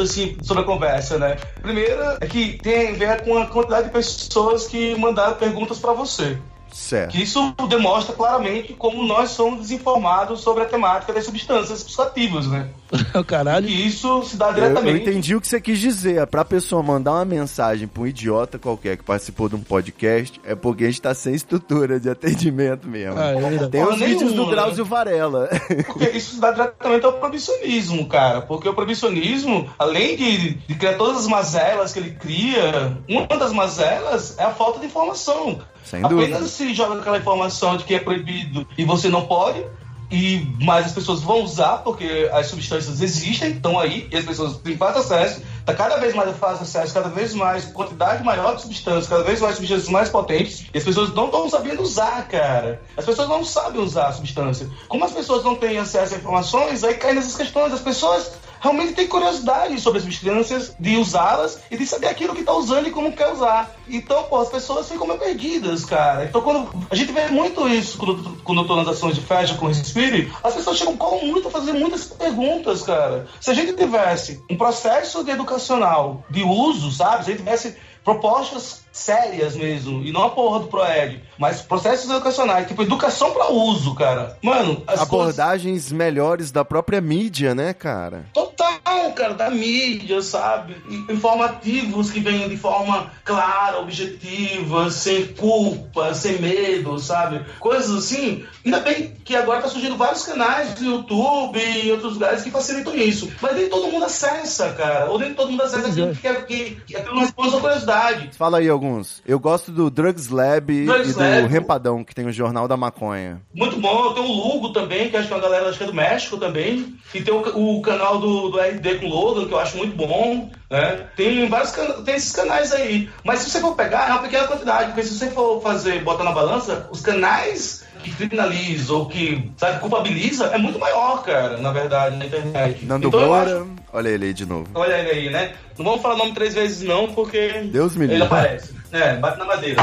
Assim sobre a conversa, né? Primeira é que tem a ver com a quantidade de pessoas que mandaram perguntas pra você. Certo. Que isso demonstra claramente como nós somos desinformados sobre a temática das substâncias psicoativas, né? *laughs* Caralho. E isso se dá Eu, eu diretamente. entendi o que você quis dizer. É Pra pessoa mandar uma mensagem pra um idiota qualquer que participou de um podcast, é porque a gente tá sem estrutura de atendimento mesmo. Ah, é verdade. Tem os vídeos do nenhuma, Drauzio Varela. Porque isso se dá diretamente ao proibicionismo, cara. Porque o proibicionismo, além de, de criar todas as mazelas que ele cria, uma das mazelas é a falta de informação. Sem dúvida. Apenas se joga aquela informação de que é proibido e você não pode, e mais as pessoas vão usar, porque as substâncias existem, estão aí, e as pessoas têm fácil acesso, está cada vez mais fácil acesso, cada vez mais quantidade maior de substâncias, cada vez mais substâncias mais potentes, e as pessoas não estão sabendo usar, cara. As pessoas não sabem usar a substância. Como as pessoas não têm acesso a informações, aí cai nessas questões. As pessoas realmente têm curiosidade sobre as substâncias, de usá-las e de saber aquilo que está usando e como quer usar. Então, pô, as pessoas ficam meio perdidas, cara. Então, quando a gente vê muito isso quando, quando eu tô nas ações de festa com o Respire, as pessoas chegam com muito a fazer muitas perguntas, cara. Se a gente tivesse um processo de educacional de uso, sabe? Se a gente tivesse propostas sérias mesmo, e não a porra do Proed, mas processos educacionais, tipo educação para uso, cara. Mano, as coisas Abordagens melhores da própria mídia, né, cara? total, cara, da mídia, sabe? Informativos que venham de forma clara, objetiva, sem culpa, sem medo, sabe? Coisas assim. Ainda bem que agora tá surgindo vários canais no YouTube e outros lugares que facilitam isso. Mas nem todo mundo acessa, cara. Ou nem todo mundo acessa Pois aquilo é. que, quer- que, que aquilo não responde à curiosidade. Fala aí alguns. Eu gosto do Drugs Lab Drugs e do Lab. Rempadão, que tem o Jornal da Maconha. Muito bom. Tem o Lugo também, que acho que é uma galera acho que é do México também. E tem o, o canal do, do RD com Logan, que eu acho muito bom. Né? Tem vários tem esses canais aí. Mas se você for pegar, é uma pequena quantidade. Porque se você for fazer, botar na balança, os canais que criminalizam ou que sabe, culpabiliza é muito maior, cara, na verdade, na internet. Nando Então, eu acho- olha ele aí de novo. Olha ele aí, né? Não vamos falar o nome três vezes não, porque Deus me ele livre. aparece. É, bate na madeira.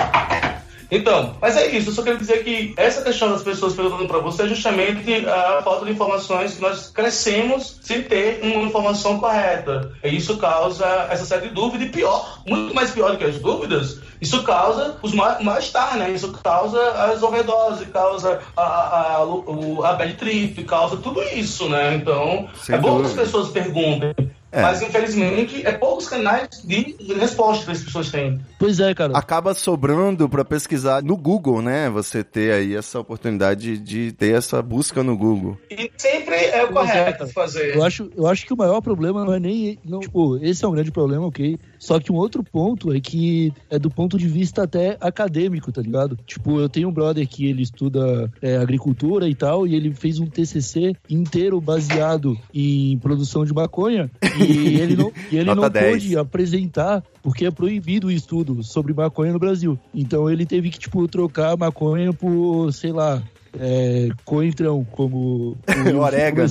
Então, mas é isso, eu só quero dizer que essa questão das pessoas perguntando pra você é justamente a falta de informações que nós crescemos sem ter uma informação correta. E isso causa essa série de dúvidas e pior, muito mais pior do que as dúvidas, isso causa os ma- mal-estar, né? Isso causa as overdoses, causa a, a, a, o- a bad trip, causa tudo isso, né? Então, Sem é bom que as dúvida. pessoas perguntem. É. Mas infelizmente é poucos canais de resposta que as pessoas têm. Pois é, cara. Acaba sobrando pra pesquisar no Google, né? Você ter aí essa oportunidade de ter essa busca no Google. E sempre é o é, correto cara. fazer. Eu acho, eu acho que o maior problema não é nem. Não, tipo, esse é um grande problema, ok. Só que um outro ponto é que é do ponto de vista até acadêmico, tá ligado? Tipo, eu tenho um brother que ele estuda é, agricultura e tal, e ele fez um TCC inteiro baseado em produção de maconha, e *laughs* ele não, e ele não 10. pôde apresentar porque é proibido o estudo sobre maconha no Brasil. Então ele teve que, tipo, trocar maconha por, sei lá, é, coentrão, como... o- *laughs* Orégano.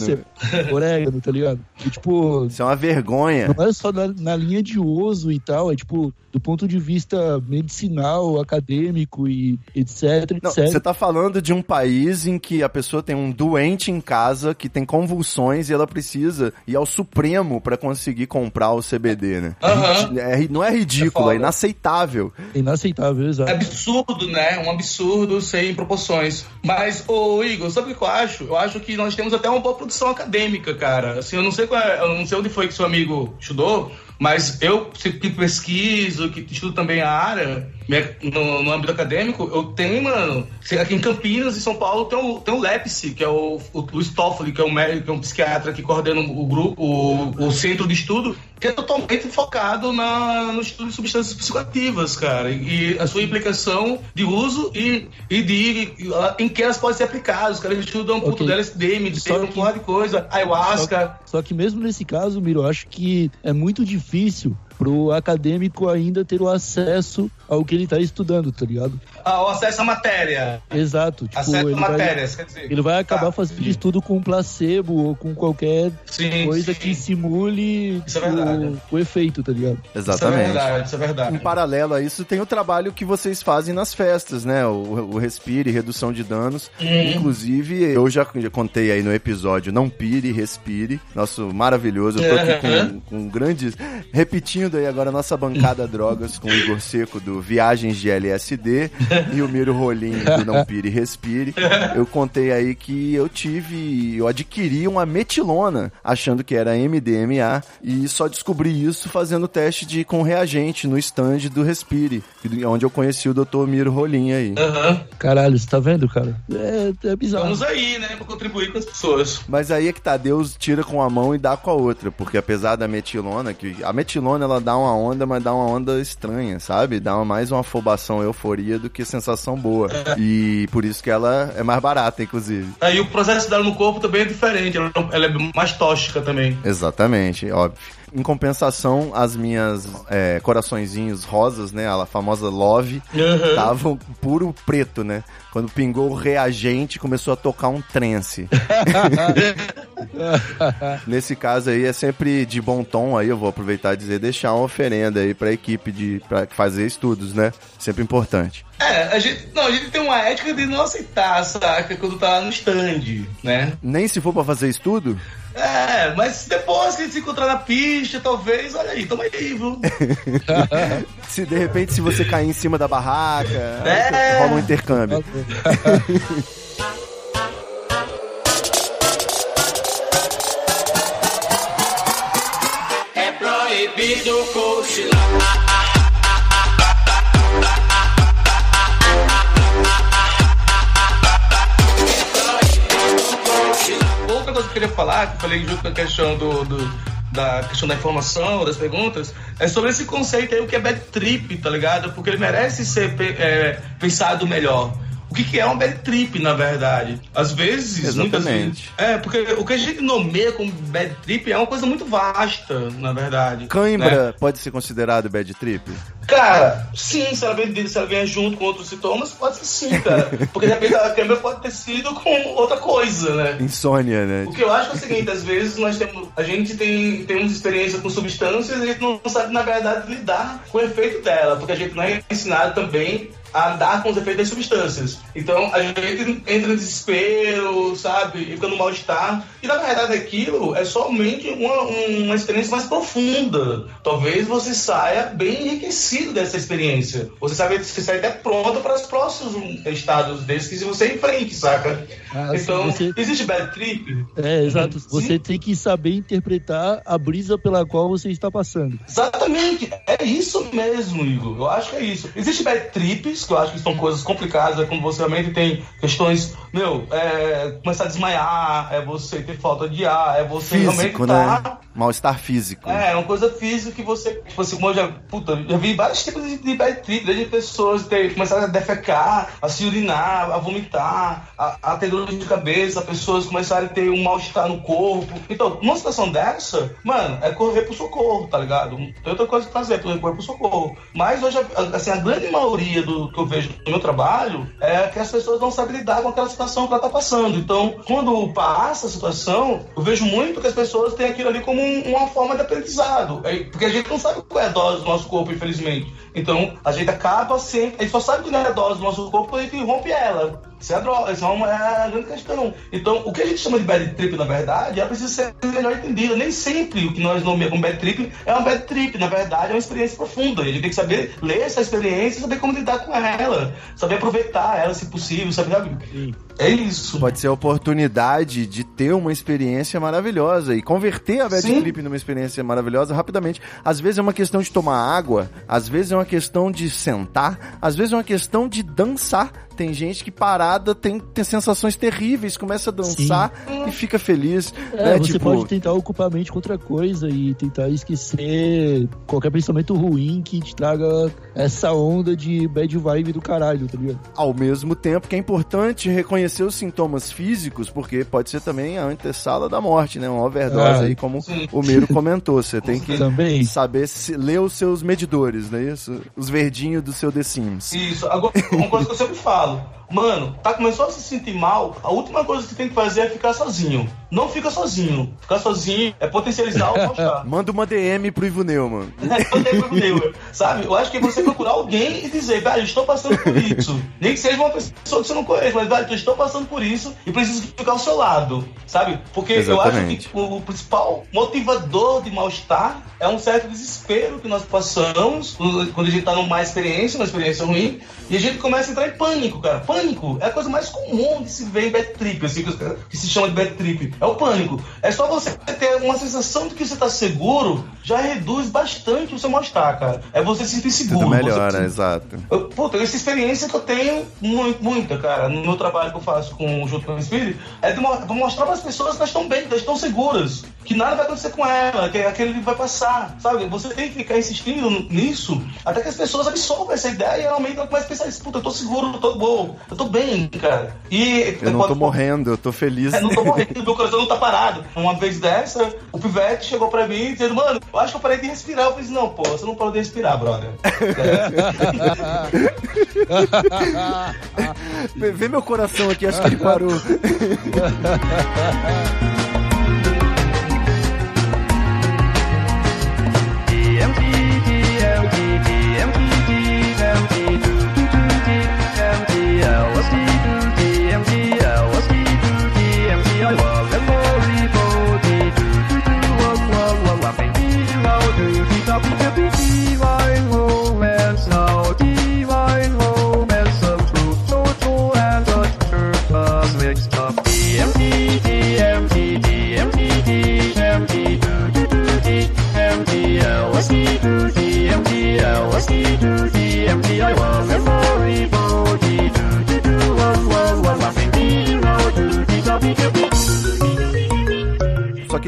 Orégano, tá ligado? E, tipo, Isso é uma vergonha. não é só na, na linha de uso e tal, é tipo, do ponto de vista medicinal, acadêmico e etc, Não, etc. você tá falando de um país em que a pessoa tem um doente em casa que tem convulsões e ela precisa ir ao Supremo pra conseguir comprar o CBD, né? Aham. É ri- não é ridículo, foda. é, inaceitável. É inaceitável, É exato. absurdo, né? Um absurdo sem proporções. Mas, ô Igor, sabe o que eu acho? Eu acho que nós temos até uma boa produção acadêmica, cara. Assim, eu não sei qual é, eu não sei onde foi que seu amigo estudou, mas eu que pesquiso, que estudo também a área, no, no âmbito acadêmico, eu tenho, mano, aqui em Campinas, em São Paulo, tem o, tem o LEPSI, que é o, o, o Stoffoli, que é um médico, que é um psiquiatra que coordena o grupo, o, o centro de estudo, que é totalmente focado na, no estudo de substâncias psicoativas, cara, e, e a sua implicação de uso e, e de e, em que elas podem ser aplicadas. Os caras estudam um pouco Ok. de LSD, Só um porra de coisa, ayahuasca. Só que mesmo nesse caso, Miro, eu acho que é muito difícil pro acadêmico ainda ter o acesso ao que ele tá estudando, tá ligado? Ah, o acesso à matéria. Exato. Tipo, acesso ele a vai, quer dizer. ele vai acabar Tá. fazendo estudo com placebo ou com qualquer Sim, coisa sim. que simule Isso é verdade. o efeito, tá ligado? Isso é Exatamente. verdade, isso é verdade. Em paralelo a isso, tem o trabalho que vocês fazem nas festas, né? O, o Respire, redução de danos. Inclusive, eu já, já contei aí no episódio Não Pire, Respire. Nosso maravilhoso. Eu tô aqui com, com grandes. Repetindo aí agora a nossa bancada drogas com o Igor Seco do Viagens de LSD e o Miro Rolim do Não Pire, Respire. Eu contei aí que eu tive. Eu adquiri uma metilona achando que era MDMA e só descobri isso fazendo teste de com reagente no stand do Respire, onde eu conheci o Dr. Miro Rolim aí. Aham. Caralho, você tá vendo, cara? É, é bizarro. Vamos aí, né, pra contribuir com as pessoas. Mas aí é que tá, Deus tira com a mão e dá com a outra, porque apesar da metilona, que a metilona ela dá uma onda, mas dá uma onda estranha, sabe? Dá uma- mais uma afobação, euforia do que sensação boa. E por isso que ela é mais barata, inclusive. Aí o processo dela no corpo também é diferente, ela, ela é mais tóxica também. Exatamente, óbvio. Em compensação, as minhas é, coraçõezinhos rosas, né? A famosa Love, estavam puro preto, né? Quando pingou o reagente, começou a tocar um trance. *laughs* Nesse caso aí, é sempre de bom tom, aí eu vou aproveitar e dizer, deixar uma oferenda aí pra equipe de pra fazer estudos, né? Sempre importante. É, a gente, não, a gente tem uma ética de não aceitar, saca? Quando tá lá no stand, né? Nem se for pra fazer estudo, É, mas depois que a gente se encontrar na pista, talvez, olha aí, tamo aí, viu? *laughs* se de repente se você cair em cima da barraca, É. rola um intercâmbio. É proibido cochilar. Outra coisa que eu queria falar, que falei junto com a questão do, do- da questão da informação, das perguntas, é sobre esse conceito aí, o que é bad trip, tá ligado? Porque ele merece ser é, pensado melhor. O que, que é um bad trip, na verdade? Às vezes, muitas Exatamente. vezes. É, porque o que a gente nomeia como bad trip é uma coisa muito vasta, na verdade. né? Cãibra pode ser considerado bad trip? Cara, sim, se ela, vem, se ela vier junto com outros sintomas, pode ser sim, cara. Porque de repente a câmera pode ter sido com outra coisa, né? Insônia, né? O que eu acho é o seguinte, às vezes nós temos, a gente tem temos experiência com substâncias e a gente não sabe, na verdade, lidar com o efeito dela, porque a gente não é ensinado também a lidar com os efeitos das substâncias. Então a gente entra em desespero, sabe? E fica no mal-estar. E na verdade aquilo é somente uma, uma experiência mais profunda. Talvez você saia bem enriquecido dessa experiência. Você sabe você sai até pronto para os próximos estados desses que você enfrente, saca? Ah, então, você- existe bad trip? É, exato. Você Sim. tem que saber interpretar a brisa pela qual você está passando. Exatamente, é isso mesmo, Igor. Eu acho que é isso. Existem bad trips, que eu acho que são coisas complicadas, é quando você realmente tem questões, meu, é começar a desmaiar, é você ter falta de ar, é você realmente Físico, tá. Mal-estar físico. É, é uma coisa física que você, tipo assim, como eu já, puta, já vi vários tipos de, de bad trip, desde pessoas ter, começar a defecar, a se urinar, a vomitar, a, a ter dor de cabeça, pessoas começarem a ter um mal-estar no corpo. Então, numa situação dessa, mano, é correr pro socorro, tá ligado? Tem outra coisa que fazer, é correr pro socorro. Mas hoje, assim, a grande maioria do que eu vejo no meu trabalho é que as pessoas não sabem lidar com aquela situação que ela tá passando. Então, quando passa a situação, eu vejo muito que as pessoas têm aquilo ali como um- uma forma de aprendizado. É, Porque a gente não sabe qual é a dose do nosso corpo, infelizmente. Então, a gente acaba sempre. A gente só sabe que não é a dose do nosso corpo quando a gente rompe ela. Isso é a droga, isso é, uma, é a grande questão. Então, o que a gente chama de bad trip, na verdade, ela precisa ser melhor entendida. Nem sempre o que nós nomeamos como bad trip é uma bad trip. Na verdade, é uma experiência profunda. A gente tem que saber ler essa experiência e saber como lidar com ela. Saber aproveitar ela, se possível, sabe? sabe? É isso. Pode ser a oportunidade de ter uma experiência maravilhosa e converter a bad Sim. trip numa experiência maravilhosa rapidamente. Às vezes é uma questão de tomar água, às vezes é uma questão de sentar, às vezes é uma questão de dançar Tem gente que parada tem, tem sensações terríveis, começa a dançar e fica feliz. É, né? você tipo, pode tentar ocupar a mente com outra coisa e tentar esquecer qualquer pensamento ruim que te traga essa onda de bad vibe do caralho, tá ligado? ao mesmo tempo que é importante reconhecer os sintomas físicos, porque pode ser também a antessala da morte, né? Uma overdose Ah, aí, como sim. o Miro *laughs* comentou. Você tem que Também. saber se, ler os seus medidores, não é isso? Os verdinhos do seu The Sims. Isso. Agora, uma coisa que eu sempre falo. all Mano, tá começou a se sentir mal, a última coisa que você tem que fazer é ficar sozinho. Não fica sozinho. Ficar sozinho é potencializar o *laughs* mal-estar. Manda uma DM pro Ivo Neumann. *laughs* Eu tenho problema, sabe? Eu acho que é você procurar alguém e dizer, velho, eu estou passando por isso. Nem que seja uma pessoa que você não conhece, mas, velho, eu estou passando por isso e preciso ficar ao seu lado, sabe? Porque eu acho Exatamente. que o, principal motivador de mal-estar é um certo desespero que nós passamos quando a gente tá numa má experiência, uma experiência ruim, e a gente começa a entrar em pânico, cara. Pânico é a coisa mais comum de se ver em bad trip, assim, que, se chama de bad trip. É o pânico. É só você ter uma sensação de que você tá seguro, já reduz bastante o seu mal-estar, cara. É você se sentir seguro. Tudo você melhora, se- exato. eu, puta, essa experiência que eu tenho, muito, muita, cara, no meu trabalho que eu faço com, junto com o Espírito, é de mostrar para as pessoas que elas estão bem, que elas estão seguras, que nada vai acontecer com ela, que aquele vai passar, sabe? Você tem que ficar insistindo nisso até que as pessoas absorvam essa ideia e realmente ela começa a pensar isso, puta, eu tô seguro, eu tô bom, eu tô bem, cara. E Eu não tô morrendo, eu tô feliz. é, não tô morrendo, meu coração não tá parado. Uma vez dessa, o pivete chegou pra mim dizendo, mano, eu acho que eu parei de respirar. Eu falei, não, pô, você não parou de respirar, brother. *laughs* Vê vê meu coração aqui, acho que ele parou. *laughs* Só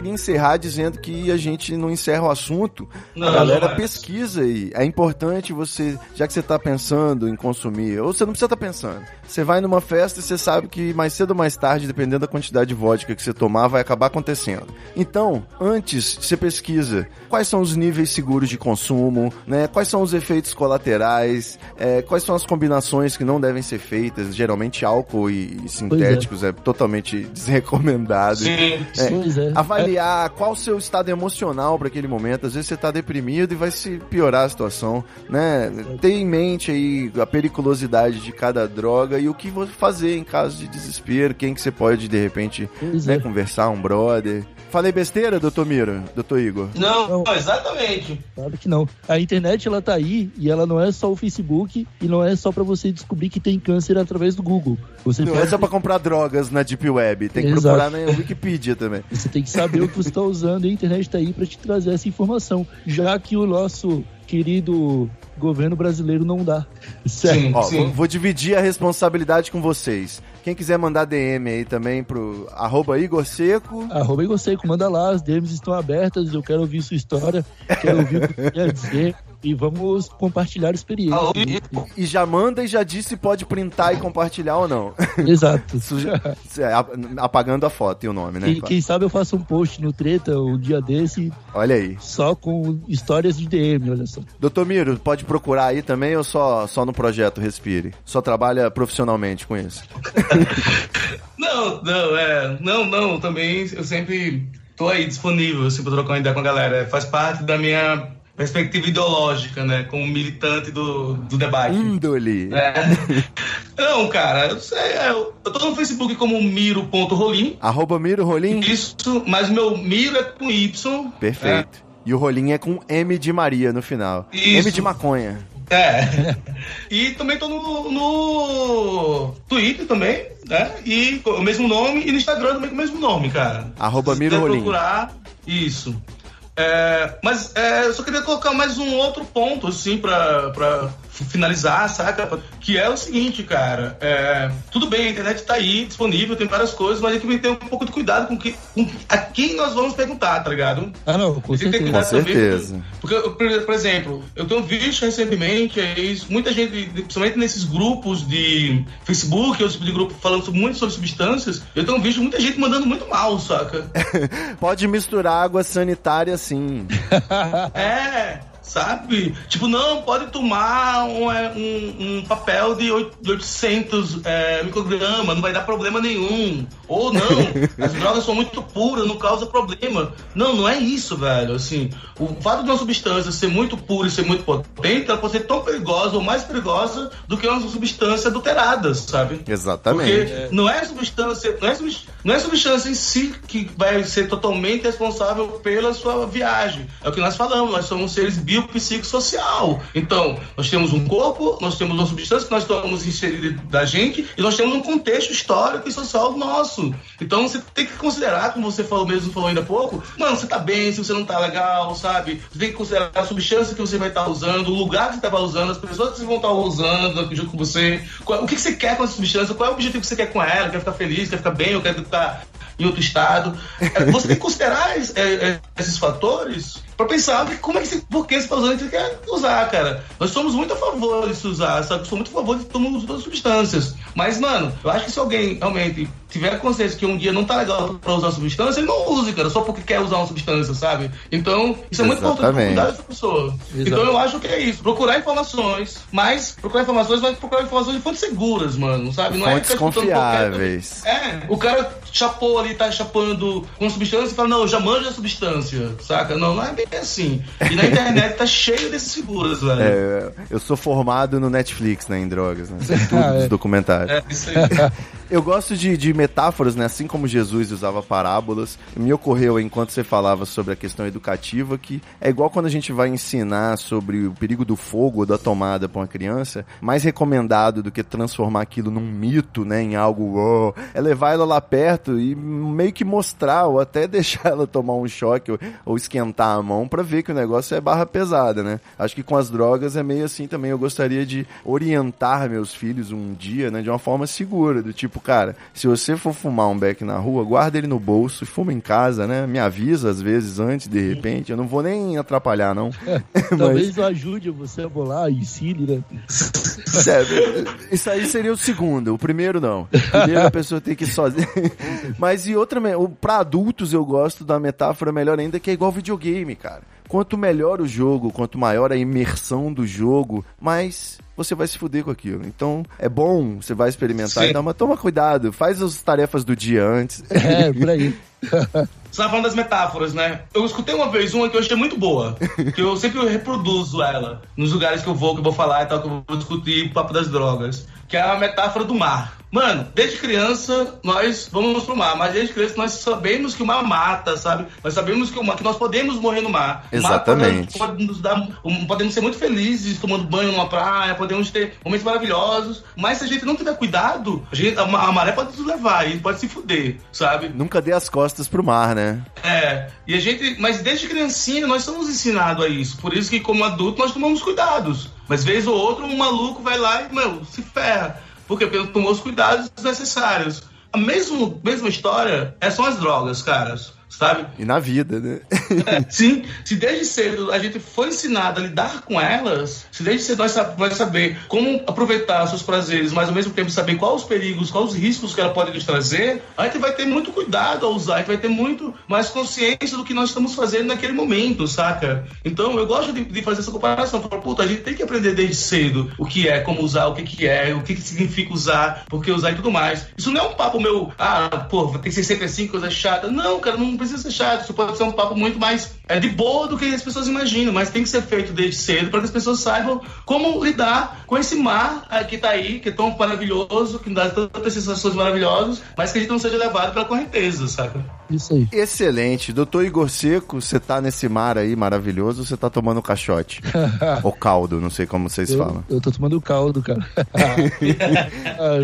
queria encerrar dizendo que a gente não encerra o assunto. Não, a galera jamais. pesquisa aí. É importante você, já que você tá pensando em consumir, ou você não precisa estar pensando. Você vai numa festa e você sabe que mais cedo ou mais tarde, dependendo da quantidade de vodka que você tomar, vai acabar acontecendo. Então, antes, você pesquisa quais são os níveis seguros de consumo, né? Quais são os efeitos colaterais, é, quais são as combinações que não devem ser feitas. Geralmente álcool e, e sintéticos é. totalmente *laughs* desrecomendado. Sim. Pois é. Avaliar qual o seu estado emocional para aquele momento. Às vezes você tá deprimido e vai se piorar a situação, né? Ter em mente aí a periculosidade de cada droga e o que você fazer em caso de desespero, quem que você pode de repente né, conversar, um brother. Falei besteira, doutor Miro? Doutor Igor? Não, exatamente. Claro que não. A internet ela tá aí e ela não é só o Facebook e não é só pra você descobrir que tem câncer através do Google. Você Não é pode- só pra comprar drogas na Deep Web, tem que Exato. procurar na Wikipedia também. Você tem que saber o que você está usando e a internet está aí para te trazer essa informação, já que o nosso querido governo brasileiro não dá. Certo? Sim, Ó, sim. vou, vou dividir a responsabilidade com vocês. Quem quiser mandar DM aí também pro arroba Igor Seco. Arroba Igor Seco, manda lá, as DMs estão abertas, eu quero ouvir sua história, quero ouvir o que você quer dizer e vamos compartilhar experiências. Alô? E já manda e já disse se pode printar e compartilhar ou não. *laughs* Exato. É, ap- apagando a foto e o nome, né? Quem, quem sabe eu faço um post no Treta um dia desse, Olha aí. só com histórias de DM, olha só. Doutor Miro, pode procurar aí também ou só, só no projeto Respire? Só trabalha profissionalmente com isso? *laughs* Não, não, é. Não, não, também eu sempre tô aí disponível assim, pra trocar uma ideia com a galera. Faz parte da minha perspectiva ideológica, né? Como militante do, do debate. Índole. É. *laughs* Não, cara, eu, sei, é, eu eu tô no Facebook como miro.rolim. Arroba Miro Rolim? Isso, mas meu miro é com Y. Perfeito. E o Rolim é com M de Maria no final. Isso. M de maconha. É. E também tô no, no Twitter também, né? E com o mesmo nome e no Instagram também com o mesmo nome, cara. Arroba Miro Rolim. procurar, isso. É, mas é, eu só queria colocar mais um outro ponto, assim, pra finalizar, saca? Que é o seguinte, cara. é, tudo bem, a internet tá aí, disponível, tem várias coisas, mas a gente tem que ter um pouco de cuidado com, que, com a quem nós vamos perguntar, tá ligado? Ah, não, com A gente tem que ter certeza. Com certeza. Porque, por, por exemplo, eu tenho visto recentemente é muita gente, principalmente nesses grupos de Facebook, outros tipos de grupo falando sobre- muito sobre substâncias, eu tenho visto muita gente mandando muito mal, saca? *laughs* Pode misturar água sanitária sim. *laughs* É, sabe? Tipo, não, pode tomar um, é, um- um papel de oit- de 800 é, microgramas, não vai dar problema nenhum. Ou não, *laughs* as drogas são muito puras, não causa problema. Não, não é isso, velho. Assim, o fato de uma substância ser muito pura e ser muito potente, ela pode ser tão perigosa ou mais perigosa do que uma substância adulterada, sabe? Exatamente. Porque não é substância, não é, não é substância em si que vai ser totalmente responsável pela sua viagem. É o que nós falamos, nós somos seres biopsicossocial. Então, nós temos um corpo, nós temos uma substância que nós estamos inseridos da gente e nós temos um contexto histórico e social nosso. Então, você tem que considerar, como você falou mesmo, falou ainda há pouco, mano, você tá bem, se você não tá legal, sabe? Você tem que considerar a substância que você vai estar usando, o lugar que você vai usando, as pessoas que vão estar usando junto com você, o que, você quer com essa substância, qual é o objetivo que você quer com ela, quer ficar feliz, quer ficar bem, ou quer ficar em outro estado. É, Você tem que considerar é, é, esses fatores pra pensar como é que você, por que tá e você quer usar, cara. Nós somos muito a favor de se usar, sabe? Sou muito a favor de tomar as substâncias. Mas, mano, eu acho que se alguém realmente tiver consciência que um dia não tá legal pra usar substância, ele não use, cara, só porque quer usar uma substância, sabe? Então, isso é muito importante Exatamente. cuidar dessa pessoa. Exato. Então eu acho que é isso. Procurar informações, mas procurar informações, mas procurar informações de fontes seguras, mano, sabe? Não Fontes é escutando qualquer- confiáveis. é, o cara chapou ali, tá chapando uma substância e fala, não, eu já manjo a substância, saca? Não, não é bem assim. E na internet tá cheio desses figuras, velho. É, eu sou formado no Netflix, né, em drogas, né? Sei *laughs* tudo Ah, é. dos documentários. É, isso aí. *laughs* Eu gosto de, de metáforas, né? Assim como Jesus usava parábolas, me ocorreu enquanto você falava sobre a questão educativa que é igual quando a gente vai ensinar sobre o perigo do fogo ou da tomada para uma criança, mais recomendado do que transformar aquilo num mito, né? Em algo, oh, é levar ela lá perto e meio que mostrar ou até *laughs* deixar ela tomar um choque ou, ou esquentar a mão para ver que o negócio é barra pesada, né? Acho que com as drogas é meio assim também. Eu gostaria de orientar meus filhos um dia, né? De uma forma segura, do tipo, cara, se você for fumar um beck na rua, guarda ele no bolso e fuma em casa, né? Me avisa às vezes antes, de repente. Eu não vou nem atrapalhar, não. *laughs* Talvez eu ajude você a bolar, ensine, né? *laughs* Sério, isso aí seria o segundo. O primeiro não. O primeiro a pessoa tem que ir sozinha. *laughs* Mas e outra, pra adultos eu gosto da metáfora melhor ainda, que é igual videogame, cara. Quanto melhor o jogo, quanto maior a imersão do jogo, mais você vai se fuder com aquilo. Então, é bom, você vai experimentar Sim. e mas toma cuidado, faz as tarefas do dia antes. É, por aí. *laughs* Você tava falando das metáforas, né? Eu escutei uma vez uma que eu achei muito boa, que eu sempre reproduzo ela nos lugares que eu vou, que eu vou falar e tal, que eu vou discutir o papo das drogas, que é a metáfora do mar. Mano, desde criança nós vamos pro mar, mas desde criança nós sabemos que o mar mata, sabe? Nós sabemos que, o mar, que nós podemos morrer no mar. O mar Exatamente. pode, nos dar, podemos ser muito felizes tomando banho numa praia, podemos ter momentos maravilhosos, mas se a gente não tiver cuidado, a, gente, a, a maré pode nos levar e pode se fuder, sabe? Nunca dê as costas pro mar, né? É, e a gente, mas desde criancinha nós somos ensinados a isso. Por isso que como adulto nós tomamos cuidados. Mas vez ou outra um maluco vai lá e, meu, se ferra. Porque tomou os cuidados necessários. A mesma, mesma história é são as drogas, caras. Sabe? E na vida, né? É, sim, se desde cedo a gente foi ensinado a lidar com elas, se desde cedo nós nós saber como aproveitar seus prazeres, mas ao mesmo tempo saber quais os perigos, quais os riscos que ela pode nos trazer, a gente vai ter muito cuidado ao usar, a gente vai ter muito mais consciência do que nós estamos fazendo naquele momento, saca? Então eu gosto de, de fazer essa comparação. Falar, puta, a gente tem que aprender desde cedo o que é, como usar, o que, que é, o que, que significa usar, por que usar e tudo mais. Isso não é um papo meu, ah, pô, tem que ser sempre assim, coisa chata. Não, cara, não precisa ser chato. Isso pode ser um papo muito mais é, de boa do que as pessoas imaginam, mas tem que ser feito desde cedo para que as pessoas saibam como lidar com esse mar ah, que tá aí, que é tão maravilhoso, que dá tantas sensações maravilhosas, mas que a gente não seja levado pela correnteza, saca? Isso aí. Excelente. Doutor Igor Seco, você tá nesse mar aí maravilhoso ou você tá tomando caixote? *laughs* Ou caldo, não sei como vocês Eu, falam. eu tô tomando caldo, cara. *laughs*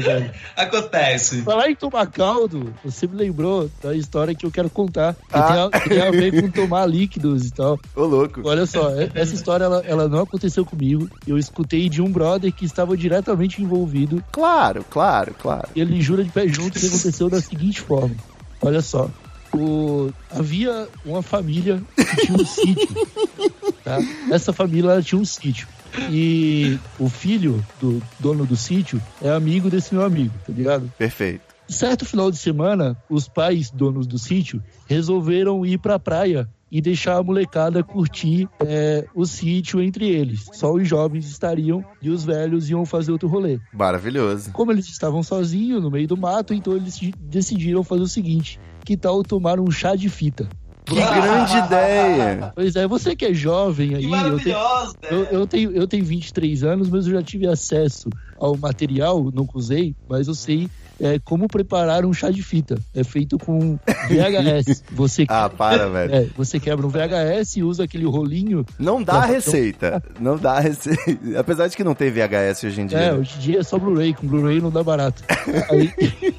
Velho. Acontece. Falar em tomar caldo, você me lembrou da história que eu quero contar. Que, Ah. tem, a, que tem a ver com tomar líquido. *laughs* líquidos e tal. Ô, louco. Olha só, é- essa história ela, ela não aconteceu comigo. Eu escutei de um brother que estava diretamente envolvido. Claro, claro, claro. E ele jura de pé junto que aconteceu da seguinte forma. Olha só. O, havia uma família que tinha um *laughs* sítio. tá? Essa família tinha um sítio. E o filho do dono do sítio é amigo desse meu amigo, tá ligado? Perfeito. Certo final de semana, os pais donos do sítio resolveram ir pra praia e deixar a molecada curtir é, o sítio entre eles. Só os jovens estariam e os velhos iam fazer outro rolê. Maravilhoso. Como eles estavam sozinhos no meio do mato, então eles de- decidiram fazer o seguinte: que tal tomar um chá de fita? Que grande ideia. Pois é, você que é jovem aí, Que eu tenho, maravilhosa! eu, eu tenho, eu tenho 23 anos, mas eu já tive acesso ao material, não usei, mas eu sei é, como preparar um chá de fita. É feito com *laughs* VHS. Você, Ah, para, velho. é, você quebra um VHS e usa aquele rolinho. Não dá a receita. *laughs* Não dá a receita. Apesar de que não tem VHS hoje em dia. É, hoje em dia é só Blu-ray, com Blu-ray não dá barato. Aí,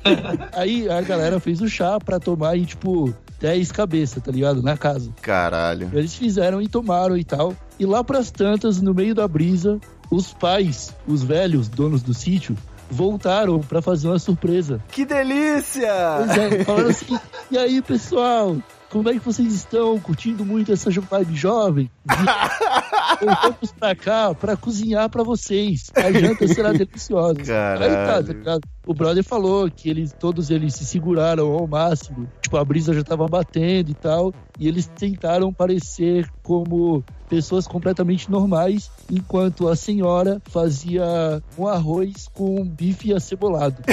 *laughs* aí a galera fez o chá pra tomar e, tipo, 10 cabeças, tá ligado? Na casa. Caralho. Eles fizeram e tomaram e tal. E lá pras tantas, no meio da brisa, os pais, os velhos donos do sítio, voltaram pra fazer uma surpresa. Que delícia! Pois é, falaram assim: *laughs* e aí, pessoal? Como é que vocês estão? Curtindo muito essa vibe jovem? *laughs* Voltamos pra cá pra cozinhar pra vocês. A janta será deliciosa. Aí tá, tá Caralho. ligado? O brother falou que eles, todos eles se seguraram ao máximo. Tipo, a brisa já tava batendo e tal. E eles tentaram parecer como pessoas completamente normais, enquanto a senhora fazia um arroz com bife acebolado. *laughs*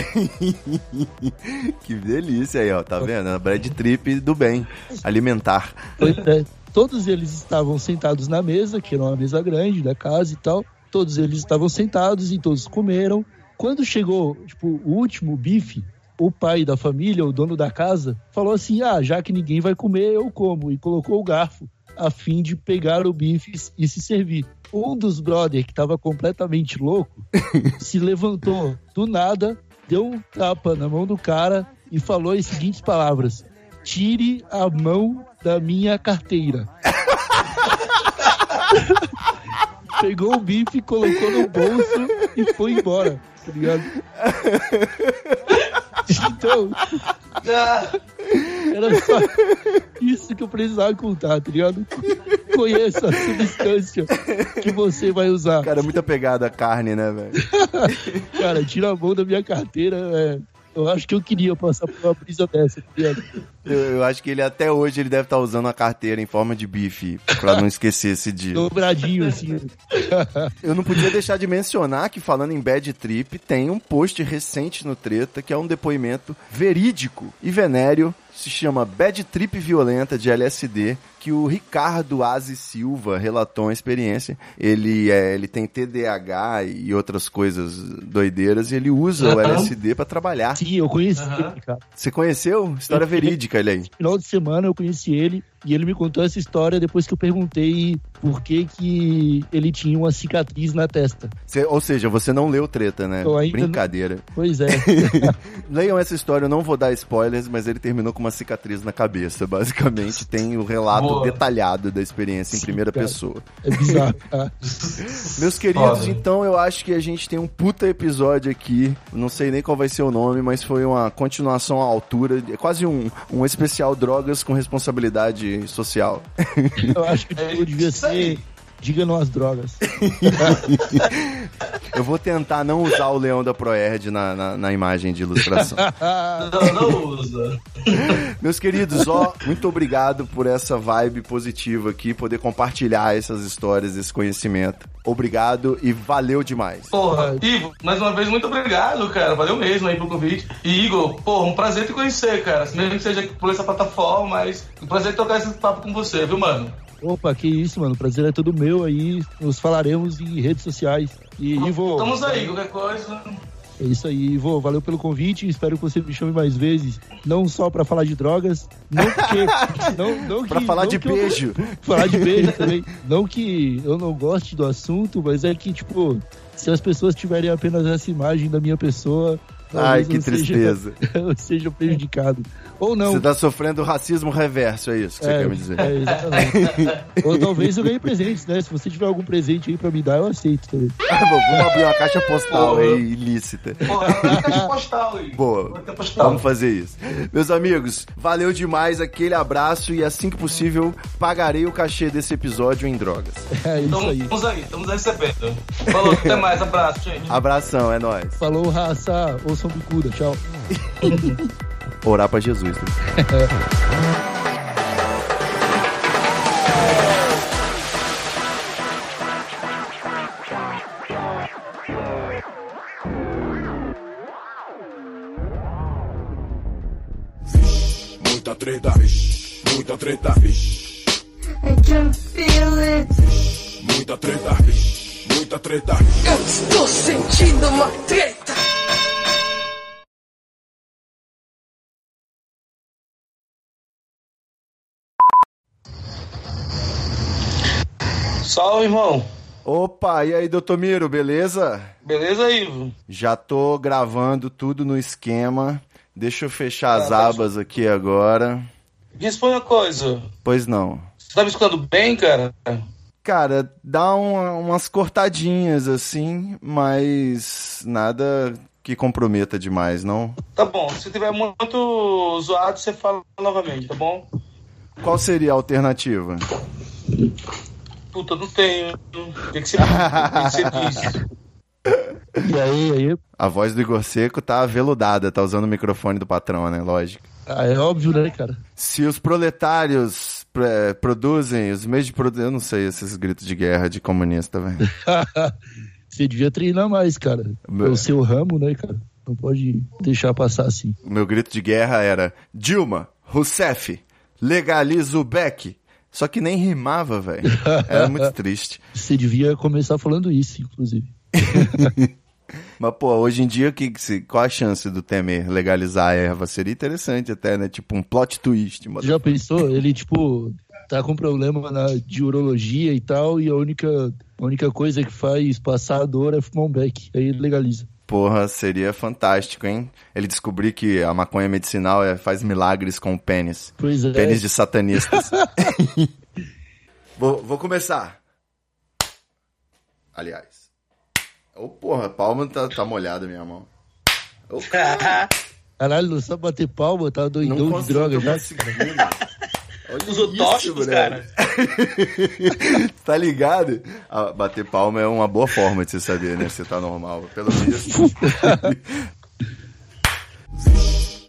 Que delícia aí, ó. Tá vendo? A Brad Trip do bem. Alimentar. Pois é. Todos eles estavam sentados na mesa, que era uma mesa grande da casa e tal. Todos eles estavam sentados e todos comeram. Quando chegou, tipo, o último bife, o pai da família, o dono da casa, falou assim: Ah, já que ninguém vai comer, eu como. E colocou o garfo a fim de pegar o bife e se servir. Um dos brother, que estava completamente louco, *laughs* se levantou do nada, deu um tapa na mão do cara e falou as seguintes palavras: Tire a mão da minha carteira. *laughs* Pegou o bife, colocou no bolso e foi embora, tá ligado? *laughs* Então, era só isso que eu precisava contar, tá ligado? Conheça a substância que você vai usar. Cara, é muita pegada a carne, né, velho? *laughs* Cara, tira a mão da minha carteira, é. Eu acho que eu queria passar por uma brisa dessa, tá? Eu, eu acho que ele até hoje ele deve estar usando a carteira em forma de bife, pra não esquecer esse dia. Dobradinho, assim. Eu não podia deixar de mencionar que, falando em Bad Trip, tem um post recente no Treta, que é um depoimento verídico e venéreo, se chama Bad Trip Violenta de LSD, que o Ricardo Aze Silva relatou a experiência. Ele, é, ele tem TDAH e outras coisas doideiras, e ele usa o. LSD pra trabalhar. Sim, eu conheci ele, cara. Você conheceu? História verídica, ele aí. final de semana eu conheci ele e ele me contou essa história depois que eu perguntei por que, que ele tinha uma cicatriz na testa. Você- ou seja, você não leu Treta, né? Eu ainda não- Brincadeira. Pois é. *laughs* Leiam essa história, eu não vou dar spoilers, mas ele terminou com uma cicatriz na cabeça. Basicamente, tem o relato Boa. detalhado da experiência em primeira cara. pessoa. É bizarro. *laughs* Meus queridos, Foda. então eu acho que a gente tem um puta episódio aqui. Não sei nem qual vai ser o nome, mas foi uma continuação à altura. É quase um, um especial drogas com responsabilidade social. Eu acho que o título devia ser Diga não às drogas. *laughs* Eu vou tentar não usar o leão da Proerd na, na, na imagem de ilustração. Não, não usa. *laughs* Meus queridos, ó, muito obrigado por essa vibe positiva aqui, poder compartilhar essas histórias, esse conhecimento. Obrigado e valeu demais. Porra, Ivo, mais uma vez, muito obrigado, cara. Valeu mesmo aí pelo convite. E Igor, porra, um prazer te conhecer, cara. Mesmo que seja por essa plataforma, mas um prazer trocar esse papo com você, viu, mano? Opa, que isso, mano. O prazer é todo meu aí. Nos falaremos em redes sociais. E Ivo. Estamos aí, qualquer coisa. É isso aí, Ivo. Valeu pelo convite. Espero que você me chame mais vezes. Não só pra falar de drogas. Não porque. *laughs* Não, não Pra que- falar não de que eu- beijo. *laughs* falar de beijo *laughs* também. Não que eu não goste do assunto, mas é que, tipo, se as pessoas tiverem apenas essa imagem da minha pessoa, Ai, que eu seja- tristeza. eu seja prejudicado. Ou não. Você tá sofrendo racismo reverso, é isso que você é, quer me dizer? é, exatamente. *laughs* Ou talvez eu ganhe presentes, né? Se você tiver algum presente aí pra me dar, eu aceito também. Vamos abrir uma caixa postal aí, ilícita. Tem caixa postal aí. Boa. Postal. Vamos fazer isso. Meus amigos, valeu demais aquele abraço e assim que possível pagarei o cachê desse episódio em drogas. É isso Então, aí. estamos aí, estamos aí recebendo. Falou, até mais, abraço, gente. Abração, é nóis. Falou, raça. Ouçam bicuda. Tchau. *laughs* Orar pra Jesus. Tá? Muita treta, vixe. Muita treta, vixe. I can feel it. Muita treta, vixe. Muita treta. Eu estou sentindo uma Salve, irmão. Opa, e aí, doutor Miro, beleza? Beleza, Ivo? Já tô gravando tudo no esquema. Deixa eu fechar as Ah, tá. abas aqui agora. Dispõe uma coisa. Pois não. Você tá me escutando bem, cara? Cara, dá uma- umas cortadinhas assim, mas nada que comprometa demais, não? Tá bom. Se tiver muito zoado, você fala novamente, tá bom? Qual seria a alternativa? Puta, não tenho. Tem que que ser disso. *laughs* E aí, aí. A voz do Igor Seco tá aveludada, tá usando o microfone do patrão, né? Lógico. Ah, é óbvio, né, cara? Se os proletários é, produzem, os meios de produção. Eu não sei esses gritos de guerra de comunista, velho. *laughs* Você devia treinar mais, cara. É o seu ramo, né, cara? Não pode deixar passar assim. O meu grito de guerra era Dilma, Rousseff, legaliza o Beck. Só que nem rimava, velho. *laughs* Era muito triste. Você devia começar falando isso, inclusive. *laughs* Mas, pô, hoje em dia, que, que qual a chance do Temer legalizar a erva? Seria interessante até, né? Tipo um plot twist. mano. Já pensou? Ele, tipo, tá com problema na, de urologia e tal, e a única, a única coisa que faz passar a dor é fumar um beck. Aí ele legaliza. Porra, seria fantástico, hein? Ele descobrir que a maconha medicinal é, faz milagres com o pênis. Pois é. Pênis de satanistas. *laughs* vou, vou começar. Aliás. Ô, porra, a palma tá, tá molhada minha mão. Ô, *laughs* Caralho, não sabe bater palma, tá doidão de droga já. Olha Usou isso, tóxicos, brother. cara. *laughs* tá ligado? Ah, bater palma é uma boa forma de você saber, né? Se tá normal. Pelo visto.